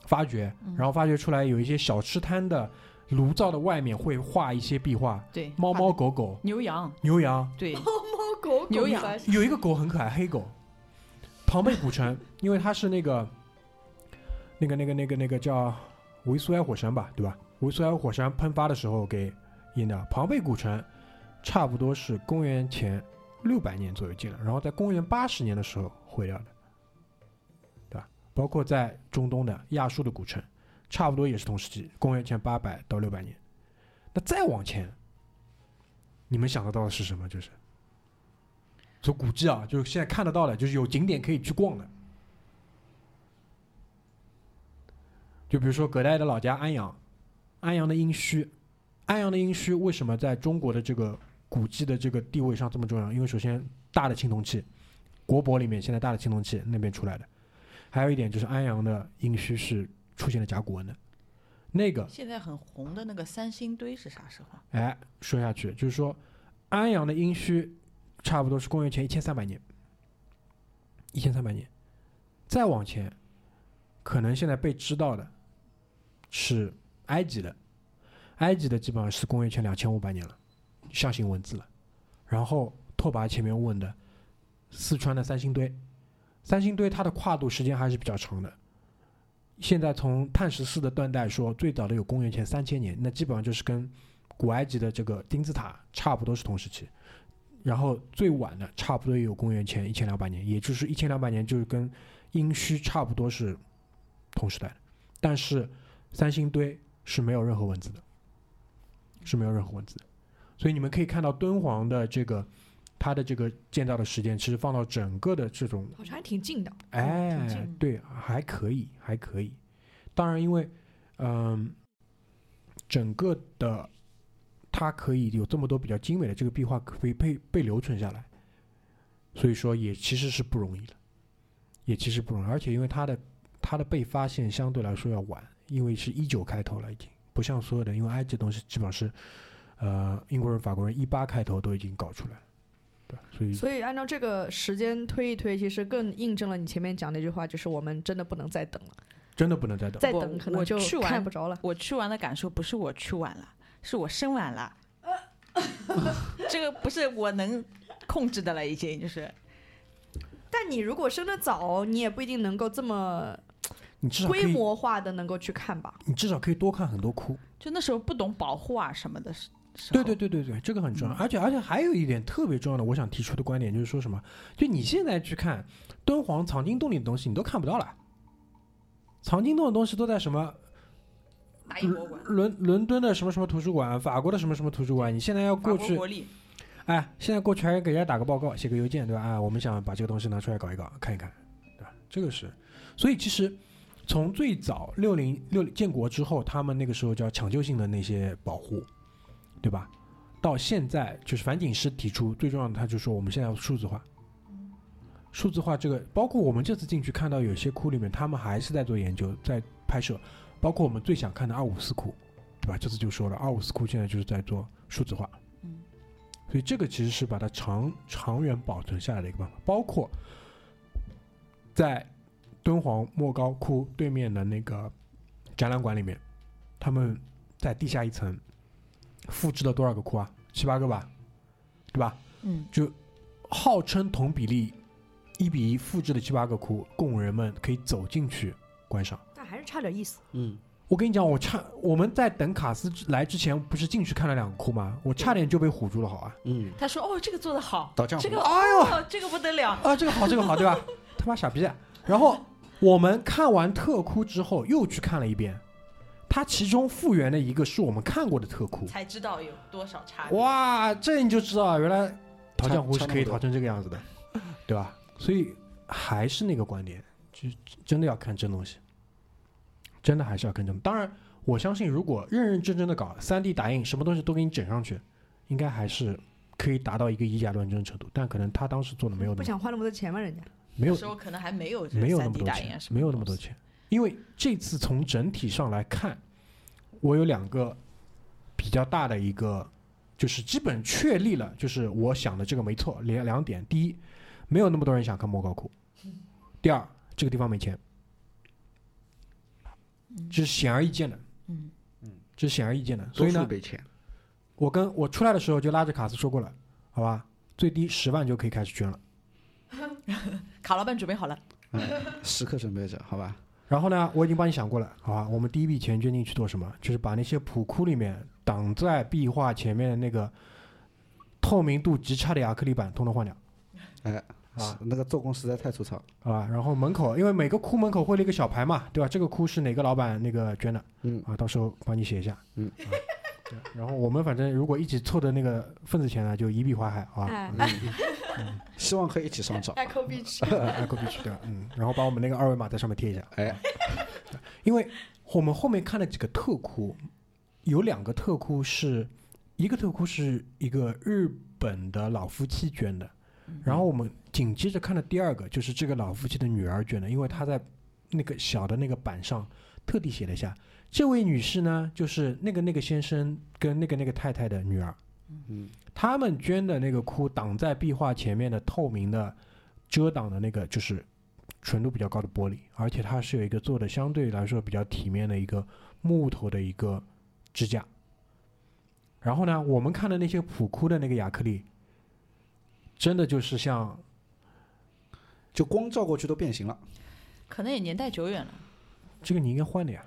发掘，然后发掘出来有一些小吃摊的炉灶的外面会画一些壁画，对，猫猫狗狗、牛羊，牛羊，对，猫猫狗牛羊有一个狗很可爱，黑狗。庞贝古城，因为它是那个那个那个那个那个叫维苏埃火山吧，对吧？维苏埃火山喷发的时候给淹的。庞贝古城差不多是公元前六百年左右建的，然后在公元八十年的时候毁掉的，对吧？包括在中东的亚述的古城，差不多也是同时期，公元前八百到六百年。那再往前，你们想得到的是什么？就是。说古迹啊，就是现在看得到的，就是有景点可以去逛的。就比如说葛代的老家安阳，安阳的殷墟，安阳的殷墟为什么在中国的这个古迹的这个地位上这么重要？因为首先大的青铜器，国博里面现在大的青铜器那边出来的，还有一点就是安阳的殷墟是出现了甲骨文的，那个现在很红的那个三星堆是啥时候？哎，说下去就是说安阳的殷墟差不多是公元前一千三百年，一千三百年，再往前，可能现在被知道的是埃及的，埃及的基本上是公元前两千五百年了，象形文字了。然后拓跋前面问的四川的三星堆，三星堆它的跨度时间还是比较长的。现在从碳十四的断代说，最早的有公元前三千年，那基本上就是跟古埃及的这个金字塔差不多是同时期。然后最晚的差不多也有公元前一千两百年，也就是一千两百年，就是跟殷墟差不多是同时代的。但是三星堆是没有任何文字的，是没有任何文字的。所以你们可以看到敦煌的这个它的这个建造的时间，其实放到整个的这种好像还挺近的。挺哎，对，还可以，还可以。当然，因为嗯、整个的它可以有这么多比较精美的这个壁画可以被被留存下来，所以说也其实是不容易的，也其实不容易。而且因为它的它的被发现相对来说要晚，因为是一九开头了已经，不像所有的，因为埃及东西基本上是呃英国人、法国人一八开头都已经搞出来了，对，所以所以按照这个时间推一推，其实更印证了你前面讲那句话，就是我们真的不能再等了，真的不能再等。再我我等可能就去完看不着了。我去完的感受不是我去晚了，是我生晚了。[LAUGHS] 这个不是我能控制的了，已经就是但你如果生的早，你也不一定能够这么你至少，规模化的能够去看吧。你至少可以多看很多窟。就那时候不懂保护啊什么的。对对对对对，这个很重要。而且而且还有一点特别重要的，我想提出的观点就是说什么？就你现在去看敦煌藏经洞里的东西，你都看不到了。藏经洞的东西都在什么伦伦敦的什么什么图书馆，法国的什么什么图书馆？你现在要过去，哎，现在过去还要给人家打个报告，写个邮件，对吧？啊，我们想把这个东西拿出来搞一搞，看一看，对吧？这个是，所以其实从最早六零六建国之后，他们那个时候叫抢救性的那些保护，对吧？到现在就是樊锦诗提出最重要的，他就说我们现在要数字化。数字化这个，包括我们这次进去看到有些窟里面，他们还是在做研究，在拍摄，包括我们最想看的二五四窟，对吧？这次就说了，二五四窟现在就是在做数字化。嗯，所以这个其实是把它长长远保存下来的一个办法，包括在敦煌莫高窟对面的那个展览馆里面，他们在地下一层复制了多少个窟啊？七八个吧，对吧？嗯，就号称同比例一比一复制的七八个窟，供人们可以走进去观赏。但还是差点意思。嗯，我跟你讲，我差我们在等卡斯来之前，不是进去看了两个窟吗？我差点就被唬住了，好啊！嗯，他说哦，这个做的好，这个哎呦哦，这个不得了，啊，这个好，这个好，对吧？他妈傻逼！然后我们看完特窟之后，又去看了一遍，它其中复原的一个是我们看过的特库。才知道有多少差别。哇，这你就知道，原来陶江湖是可以陶成这个样子的，[LAUGHS] 对吧？所以还是那个观点，就真的要看真东西，真的还是要看真。当然，我相信如果认认真真的搞三 D 打印，什么东西都给你整上去，应该还是可以达到一个以假乱真的程度。但可能他当时做的没有那么不想花那么多钱吗？人家没有那时候可能还没有没有那么多钱没有那么。多钱，因为这次从整体上来看，我有两个比较大的一个，就是基本确立了，就是我想的这个没错，两两点，第一，没有那么多人想看莫高窟，第二，这个地方没钱，这是显而易见的。嗯这是显而易见的。所以呢，钱，我跟我出来的时候就拉着卡斯说过了，好吧，最低十万就可以开始捐了。[LAUGHS] 卡老板准备好了，嗯时刻准备着，好吧？然后呢，我已经帮你想过了，好吧？我们第一笔钱捐进去做什么？就是把那些普窟里面挡在壁画前面的那个透明度极差的亚克力板通通换掉，哎，啊那个做工实在太粗糙。好吧？然后门口，因为每个窟门口会了一个小牌嘛，对吧？这个窟是哪个老板那个捐的嗯，啊？到时候帮你写一下，嗯啊。对然后我们反正如果一起凑的那个份子钱呢，就一笔花海，好吧？哎 [LAUGHS] 希望可以一起上涨。，Echo Beach，Echo [LAUGHS] Beach 对吧？嗯，然后把我们那个二维码在上面贴一下。[LAUGHS] 哎，因为我们后面看了几个特窟，有两个特窟是，一个特窟是一个日本的老夫妻捐的，然后我们紧接着看的第二个就是这个老夫妻的女儿捐的，因为她在那个小的那个板上特地写了一下，这位女士呢就是那个那个先生跟那个那个太太的女儿，嗯，他们捐的那个窟挡在壁画前面的透明的遮挡的那个就是纯度比较高的玻璃，而且它是有一个做的相对来说比较体面的一个木头的一个支架。然后呢，我们看的那些普窟的那个亚克力，真的就是像就光照过去都变形了。可能也年代久远了。这个你应该换的呀。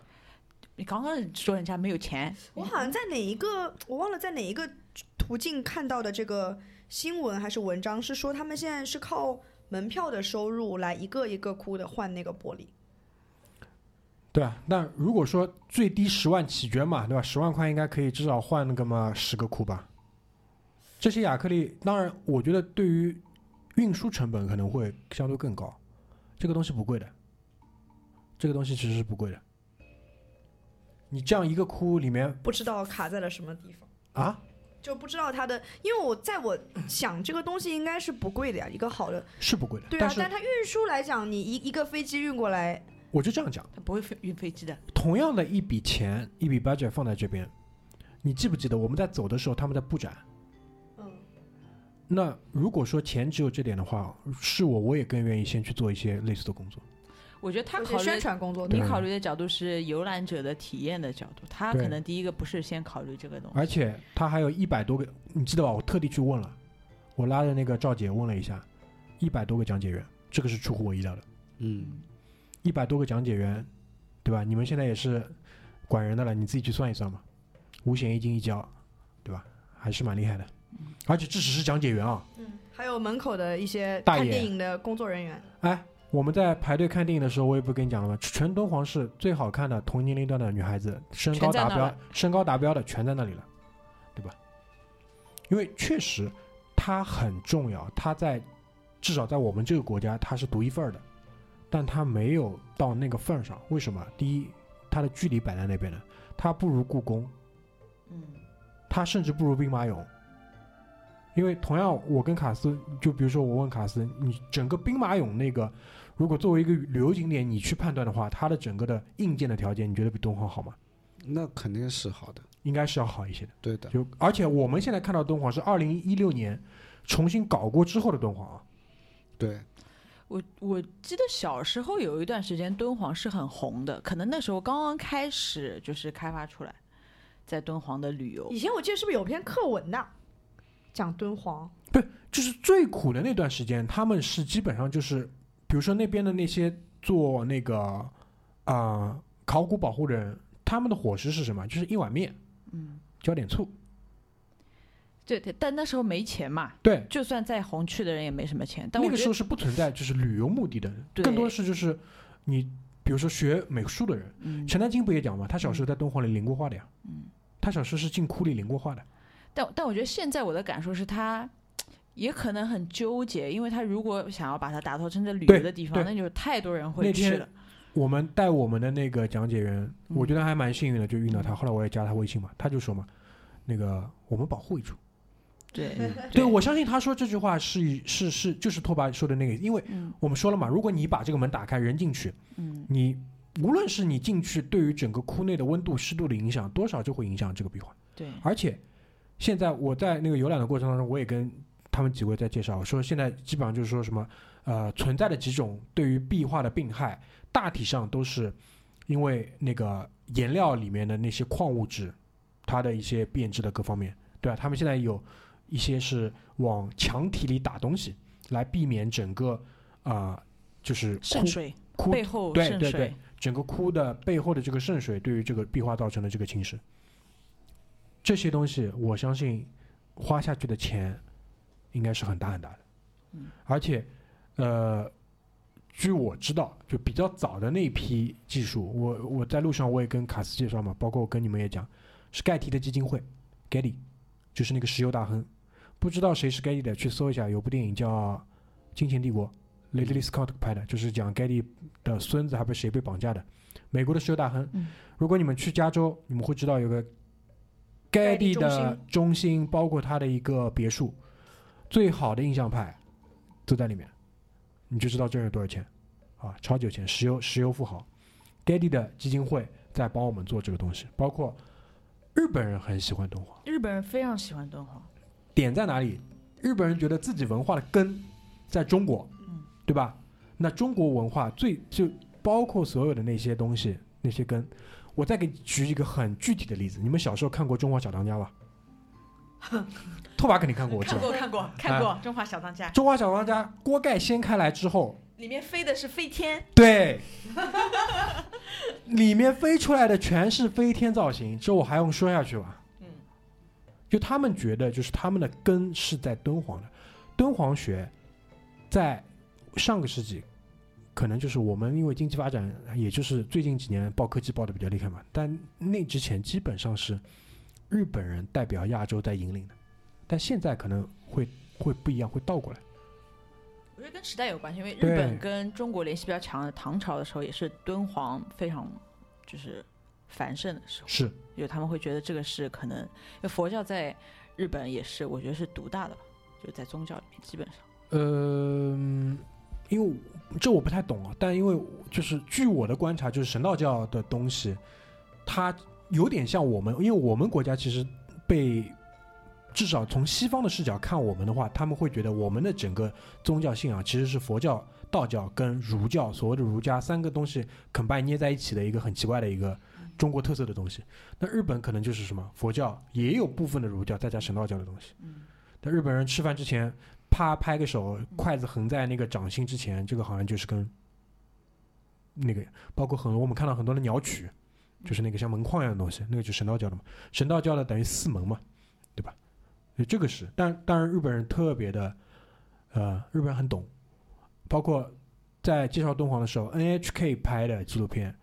你刚刚说人家没有钱，我好像在哪一个，我忘了在哪一个途径看到的这个新闻还是文章，是说他们现在是靠门票的收入来一个一个窟的换那个玻璃。对啊，那如果说最低十万起捐嘛，对吧？十万块应该可以至少换个嘛十个窟吧。这些亚克力，当然，我觉得对于运输成本可能会相对更高。这个东西不贵的，这个东西其实是不贵的。你这样一个窟里面不知道卡在了什么地方，啊，就不知道它的，因为我在我想这个东西应该是不贵的呀，一个好的，是不贵的。对啊但，它运输来讲，你一一个飞机运过来，我就这样讲，他不会飞运飞机的。同样的一笔钱，一笔 budget 放在这边，你记不记得我们在走的时候他们在布展？嗯，那如果说钱只有这点的话，是我我也更愿意先去做一些类似的工作。我觉得他考虑宣，传工作，你考虑的角度是游览者的体验的角度，他可能第一个不是先考虑这个东西。而且他还有一百多个，你记得吧？我特地去问了，我拉着那个赵姐问了一下，一百多个讲解员，这个是出乎我意料的。嗯，一百多个讲解员，对吧？你们现在也是管人的了，你自己去算一算嘛，五险一金一交，对吧？还是蛮厉害的。而且这只是讲解员啊，嗯，还有门口的一些看电影的工作人员，哎，我们在排队看电影的时候，我也不跟你讲了吗？全敦煌市最好看的同年龄段的女孩子，身高达标身高达标的全在那里了，对吧？因为确实它很重要，它在至少在我们这个国家它是独一份儿的，但它没有到那个份儿上。为什么？第一，它的距离摆在那边的，它不如故宫，嗯，它甚至不如兵马俑。因为同样，我跟卡斯，就比如说我问卡斯，你整个兵马俑那个，如果作为一个旅游景点，你去判断的话，它的整个的硬件的条件，你觉得比敦煌好吗？那肯定是好的，应该是要好一些的。对的。就而且我们现在看到敦煌是二零一六年重新搞过之后的敦煌啊，对，我我记得小时候有一段时间敦煌是很红的，可能那时候刚刚开始就是开发出来，在敦煌的旅游以。前我记得是不是有篇课文的，讲敦煌？对就是最苦的那段时间，他们是基本上就是，比如说那边的那些做那个啊、考古保护的人，他们的伙食是什么？就是一碗面，嗯，浇点醋。对对，但那时候没钱嘛，对，就算再红去的人也没什么钱。但那个时候是不存在就是旅游目的的，对更多是就是你比如说学美术的人，嗯，陈丹青不也讲嘛？他小时候在敦煌里临过画的呀，嗯，他小时候是进窟里临过画的。但但我觉得现在我的感受是他。也可能很纠结，因为他如果想要把它打造成这旅游的地方，那就太多人会去了。我们带我们的那个讲解员，嗯我觉得还蛮幸运的，就遇到他。后来我也加他微信嘛，他就说嘛，那个我们保护一处。对 [LAUGHS] 对，我相信他说这句话是是是就是拓跋说的那个，因为嗯我们说了嘛，如果你把这个门打开，人进去，嗯你无论是你进去对于整个窟内的温度、湿度的影响，多少就会影响这个壁画。对，而且现在我在那个游览的过程当中，我也跟他们几位在介绍说，现在基本上就是说什么呃存在的几种对于壁画的病害，大体上都是因为那个颜料里面的那些矿物质，它的一些变质的各方面，对吧、他们现在有一些是往墙体里打东西，来避免整个啊、就是窟渗水窟背后对对对，整个窟的背后的这个渗水对于这个壁画造成的这个侵蚀，这些东西我相信花下去的钱应该是很大很大的，嗯而且呃，据我知道，就比较早的那一批技术，我我在路上我也跟卡斯介绍嘛，包括我跟你们也讲，是盖蒂的基金会 Getty，就是那个石油大亨，不知道谁是 Getty 的，去搜一下，有部电影叫《金钱帝国》，Ridley Scott 拍的，就是讲 Getty 的孙子还被谁被绑架的，美国的石油大亨。嗯如果你们去加州，你们会知道有个盖蒂的中心，包括它的一个别墅，最好的印象派都在里面，你就知道这人有多少钱啊，超级有钱，石油石油富豪。盖蒂的基金会在帮我们做这个东西，包括日本人很喜欢敦煌，日本人非常喜欢敦煌，点在哪里？日本人觉得自己文化的根在中国，嗯对吧？那中国文化最就包括所有的那些东西，那些根。我再给你举一个很具体的例子，你们小时候看过《中华小当家》吧？[LAUGHS] 拓跋肯定看过，我知道。看过看过看过《中华小当家》，中华小当家锅盖掀开来之后，里面飞的是飞天，对，里面飞出来的全是飞天造型，这我还用说下去吗？嗯，就他们觉得，就是他们的根是在敦煌的，敦煌学在上个世纪，可能就是我们因为经济发展，也就是最近几年报科技报的比较厉害嘛，但那之前基本上是日本人代表亚洲在引领的，但现在可能会会不一样，会倒过来。我觉得跟时代有关系，因为日本跟中国联系比较强的唐朝的时候，也是敦煌非常就是繁盛的时候，是，因为他们会觉得这个是可能，因为佛教在日本也是，我觉得是独大的吧，就在宗教里面基本上。呃，因为这我不太懂啊，但因为就是据我的观察，就是神道教的东西，它有点像我们，因为我们国家其实被至少从西方的视角看我们的话，他们会觉得我们的整个宗教信仰其实是佛教、道教跟儒教所谓的儒家三个东西 combine 捏在一起的一个很奇怪的一个中国特色的东西。那日本可能就是什么佛教也有部分的儒教，再加神道教的东西。嗯，但日本人吃饭之前，啪拍个手，筷子横在那个掌心之前，这个好像就是跟那个包括很多我们看到很多的鸟曲，就是那个像门框一样的东西，那个就是神道教的嘛。神道教的等于四门嘛，对吧？所以这个是，但当然日本人特别的，呃，日本人很懂，包括在介绍敦煌的时候，NHK 拍的纪录片，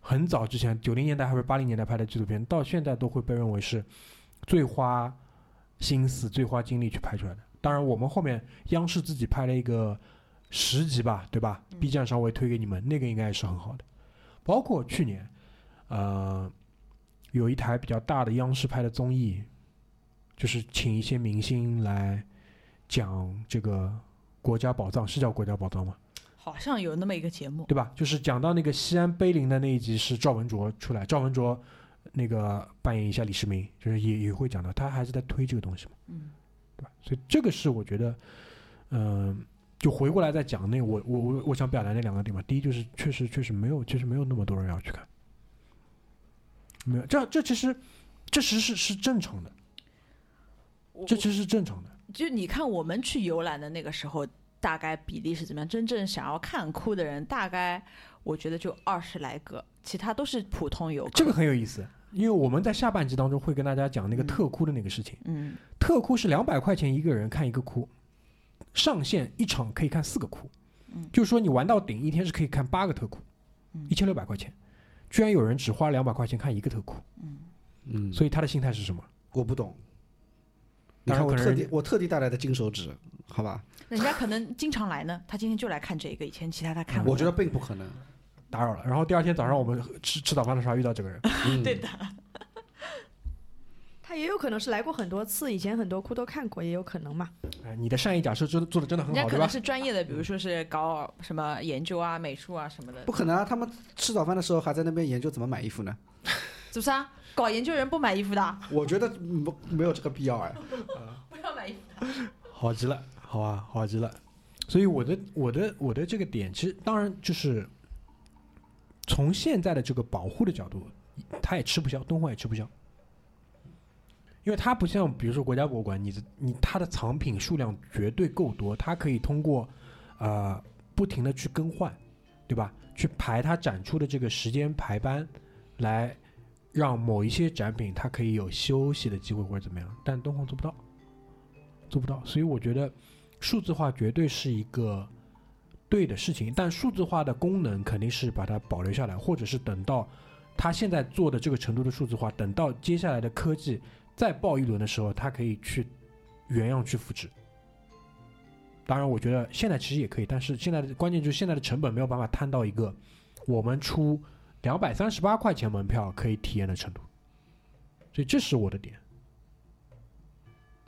很早之前九零年代还是八零年代拍的纪录片，到现在都会被认为是最花心思、最花精力去拍出来的。当然，我们后面央视自己拍了一个十集吧，对吧嗯？B 站上我也推给你们，那个应该也是很好的。包括去年，呃，有一台比较大的央视拍的综艺，就是请一些明星来讲这个国家宝藏，是叫国家宝藏吗？好像有那么一个节目，对吧？就是讲到那个西安碑林的那一集是赵文卓出来，赵文卓那个扮演一下李世民，就是也也会讲到，他还是在推这个东西嘛，嗯，对吧？所以这个是我觉得，嗯、就回过来再讲那我我我我想表达那两个点嘛，第一就是确实确实没有确实没有那么多人要去看，没有，这这其实这其实是是正常的，这其实是正常的。就你看我们去游览的那个时候，大概比例是怎么样？真正想要看哭的人，大概我觉得就二十来个，其他都是普通游客。这个很有意思，因为我们在下半集当中会跟大家讲那个嗯特哭的那个事情。嗯特哭是两百块钱一个人看一个哭，上限一场可以看四个哭，嗯就是说你玩到顶，一天是可以看八个特哭，嗯一千六百块钱，居然有人只花两百块钱看一个特库，嗯，嗯，所以他的心态是什么？我不懂。你看我特地我特地带来的金手指，好吧？人家可能经常来呢，他今天就来看这个，以前其他他看过。我觉得并不可能。打扰了。然后第二天早上我们吃吃早饭的时候遇到这个人，嗯，[LAUGHS] 对的，他也有可能是来过很多次，以前很多库都看过，也有可能嘛。哎，你的善意假设真做的真的很好，人家可能对吧？是专业的，比如说是搞什么研究啊、美术啊什么的不。可能啊！他们吃早饭的时候还在那边研究怎么买衣服呢。[LAUGHS] 是不是啊？搞研究人不买衣服的，[LAUGHS] 我觉得没没有这个必要哎。[LAUGHS] 不要买衣服。好极了，好吧，好极了。所以我的我的我的这个点，其实当然就是从现在的这个保护的角度，他也吃不消，敦煌也吃不消，因为它不像比如说国家博物馆，你的你它的藏品数量绝对够多，它可以通过呃不停的去更换，对吧？去排它展出的这个时间排班，来让某一些展品它可以有休息的机会或者怎么样，但敦煌做不到，做不到，所以我觉得数字化绝对是一个对的事情，但数字化的功能肯定是把它保留下来，或者是等到它现在做的这个程度的数字化，等到接下来的科技再爆一轮的时候，它可以去原样去复制。当然，我觉得现在其实也可以，但是现在的关键就是现在的成本没有办法摊到一个我们出两百三十八块钱门票可以体验的程度，所以这是我的点，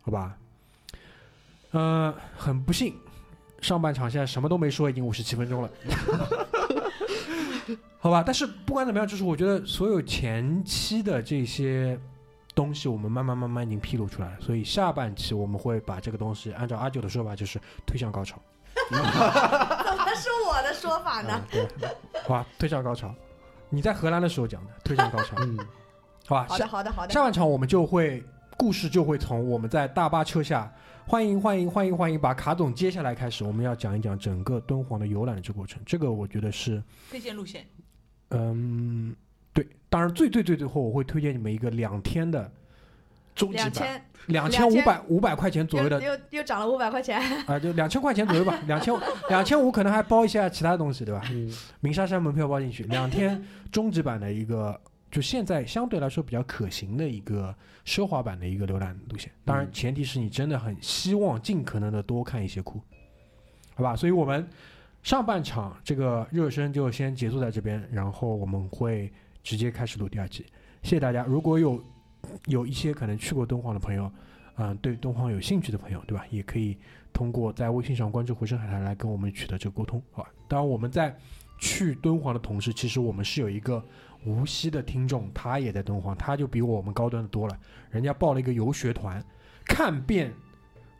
好吧？呃，很不幸，上半场现在什么都没说，已经五十七分钟了，[LAUGHS] 好吧？但是不管怎么样，就是我觉得所有前期的这些东西，我们慢慢慢慢已经披露出来了，所以下半期我们会把这个东西按照阿九的说法，就是推向高潮。怎么是我的说法呢？嗯，对，好吧，推向高潮。你在荷兰的时候讲的推向高潮，嗯，好吧？好的，好的，好的。下半场我们就会故事就会从我们在大巴车下欢迎欢迎欢迎欢迎，把卡总接下来开始，我们要讲一讲整个敦煌的游览的这个过程。这个我觉得是，推荐路线，嗯，对，当然最最最最后我会推荐你们一个两天的终极版，两千，五百五百块钱左右的又又又涨了五百块钱。啊，就两千块钱左右吧，两千两千五可能还包一下其他东西，对吧？嗯鸣沙山门票包进去，两天终极版的一个，就现在相对来说比较可行的一个奢华版的一个浏览路线。当然，嗯前提是你真的很希望尽可能的多看一些库，好吧？所以我们上半场这个热身就先结束在这边，然后我们会直接开始录第二季。谢谢大家。如果有有一些可能去过敦煌的朋友，嗯、对敦煌有兴趣的朋友，对吧？也可以通过在微信上关注回声海苔来跟我们取得这个沟通，好吧？当然我们在去敦煌的同时，其实我们是有一个无锡的听众，他也在敦煌，他就比我们高端的多了，人家报了一个游学团，看遍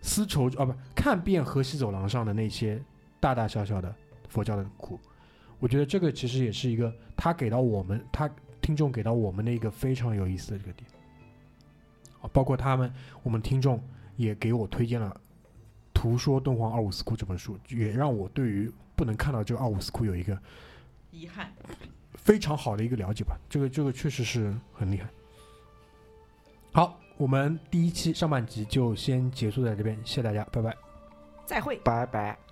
丝绸啊不看遍河西走廊上的那些大大小小的佛教的窟，我觉得这个其实也是一个他给到我们他听众给到我们的一个非常有意思的这个点。啊，包括他们，我们听众也给我推荐了《图说敦煌二五四窟》这本书，也让我对于不能看到这个二五四窟有一个遗憾。非常好的一个了解吧。这个这个确实是很厉害。好，我们第一期上半集就先结束在这边，谢谢大家，拜拜。再会。拜拜。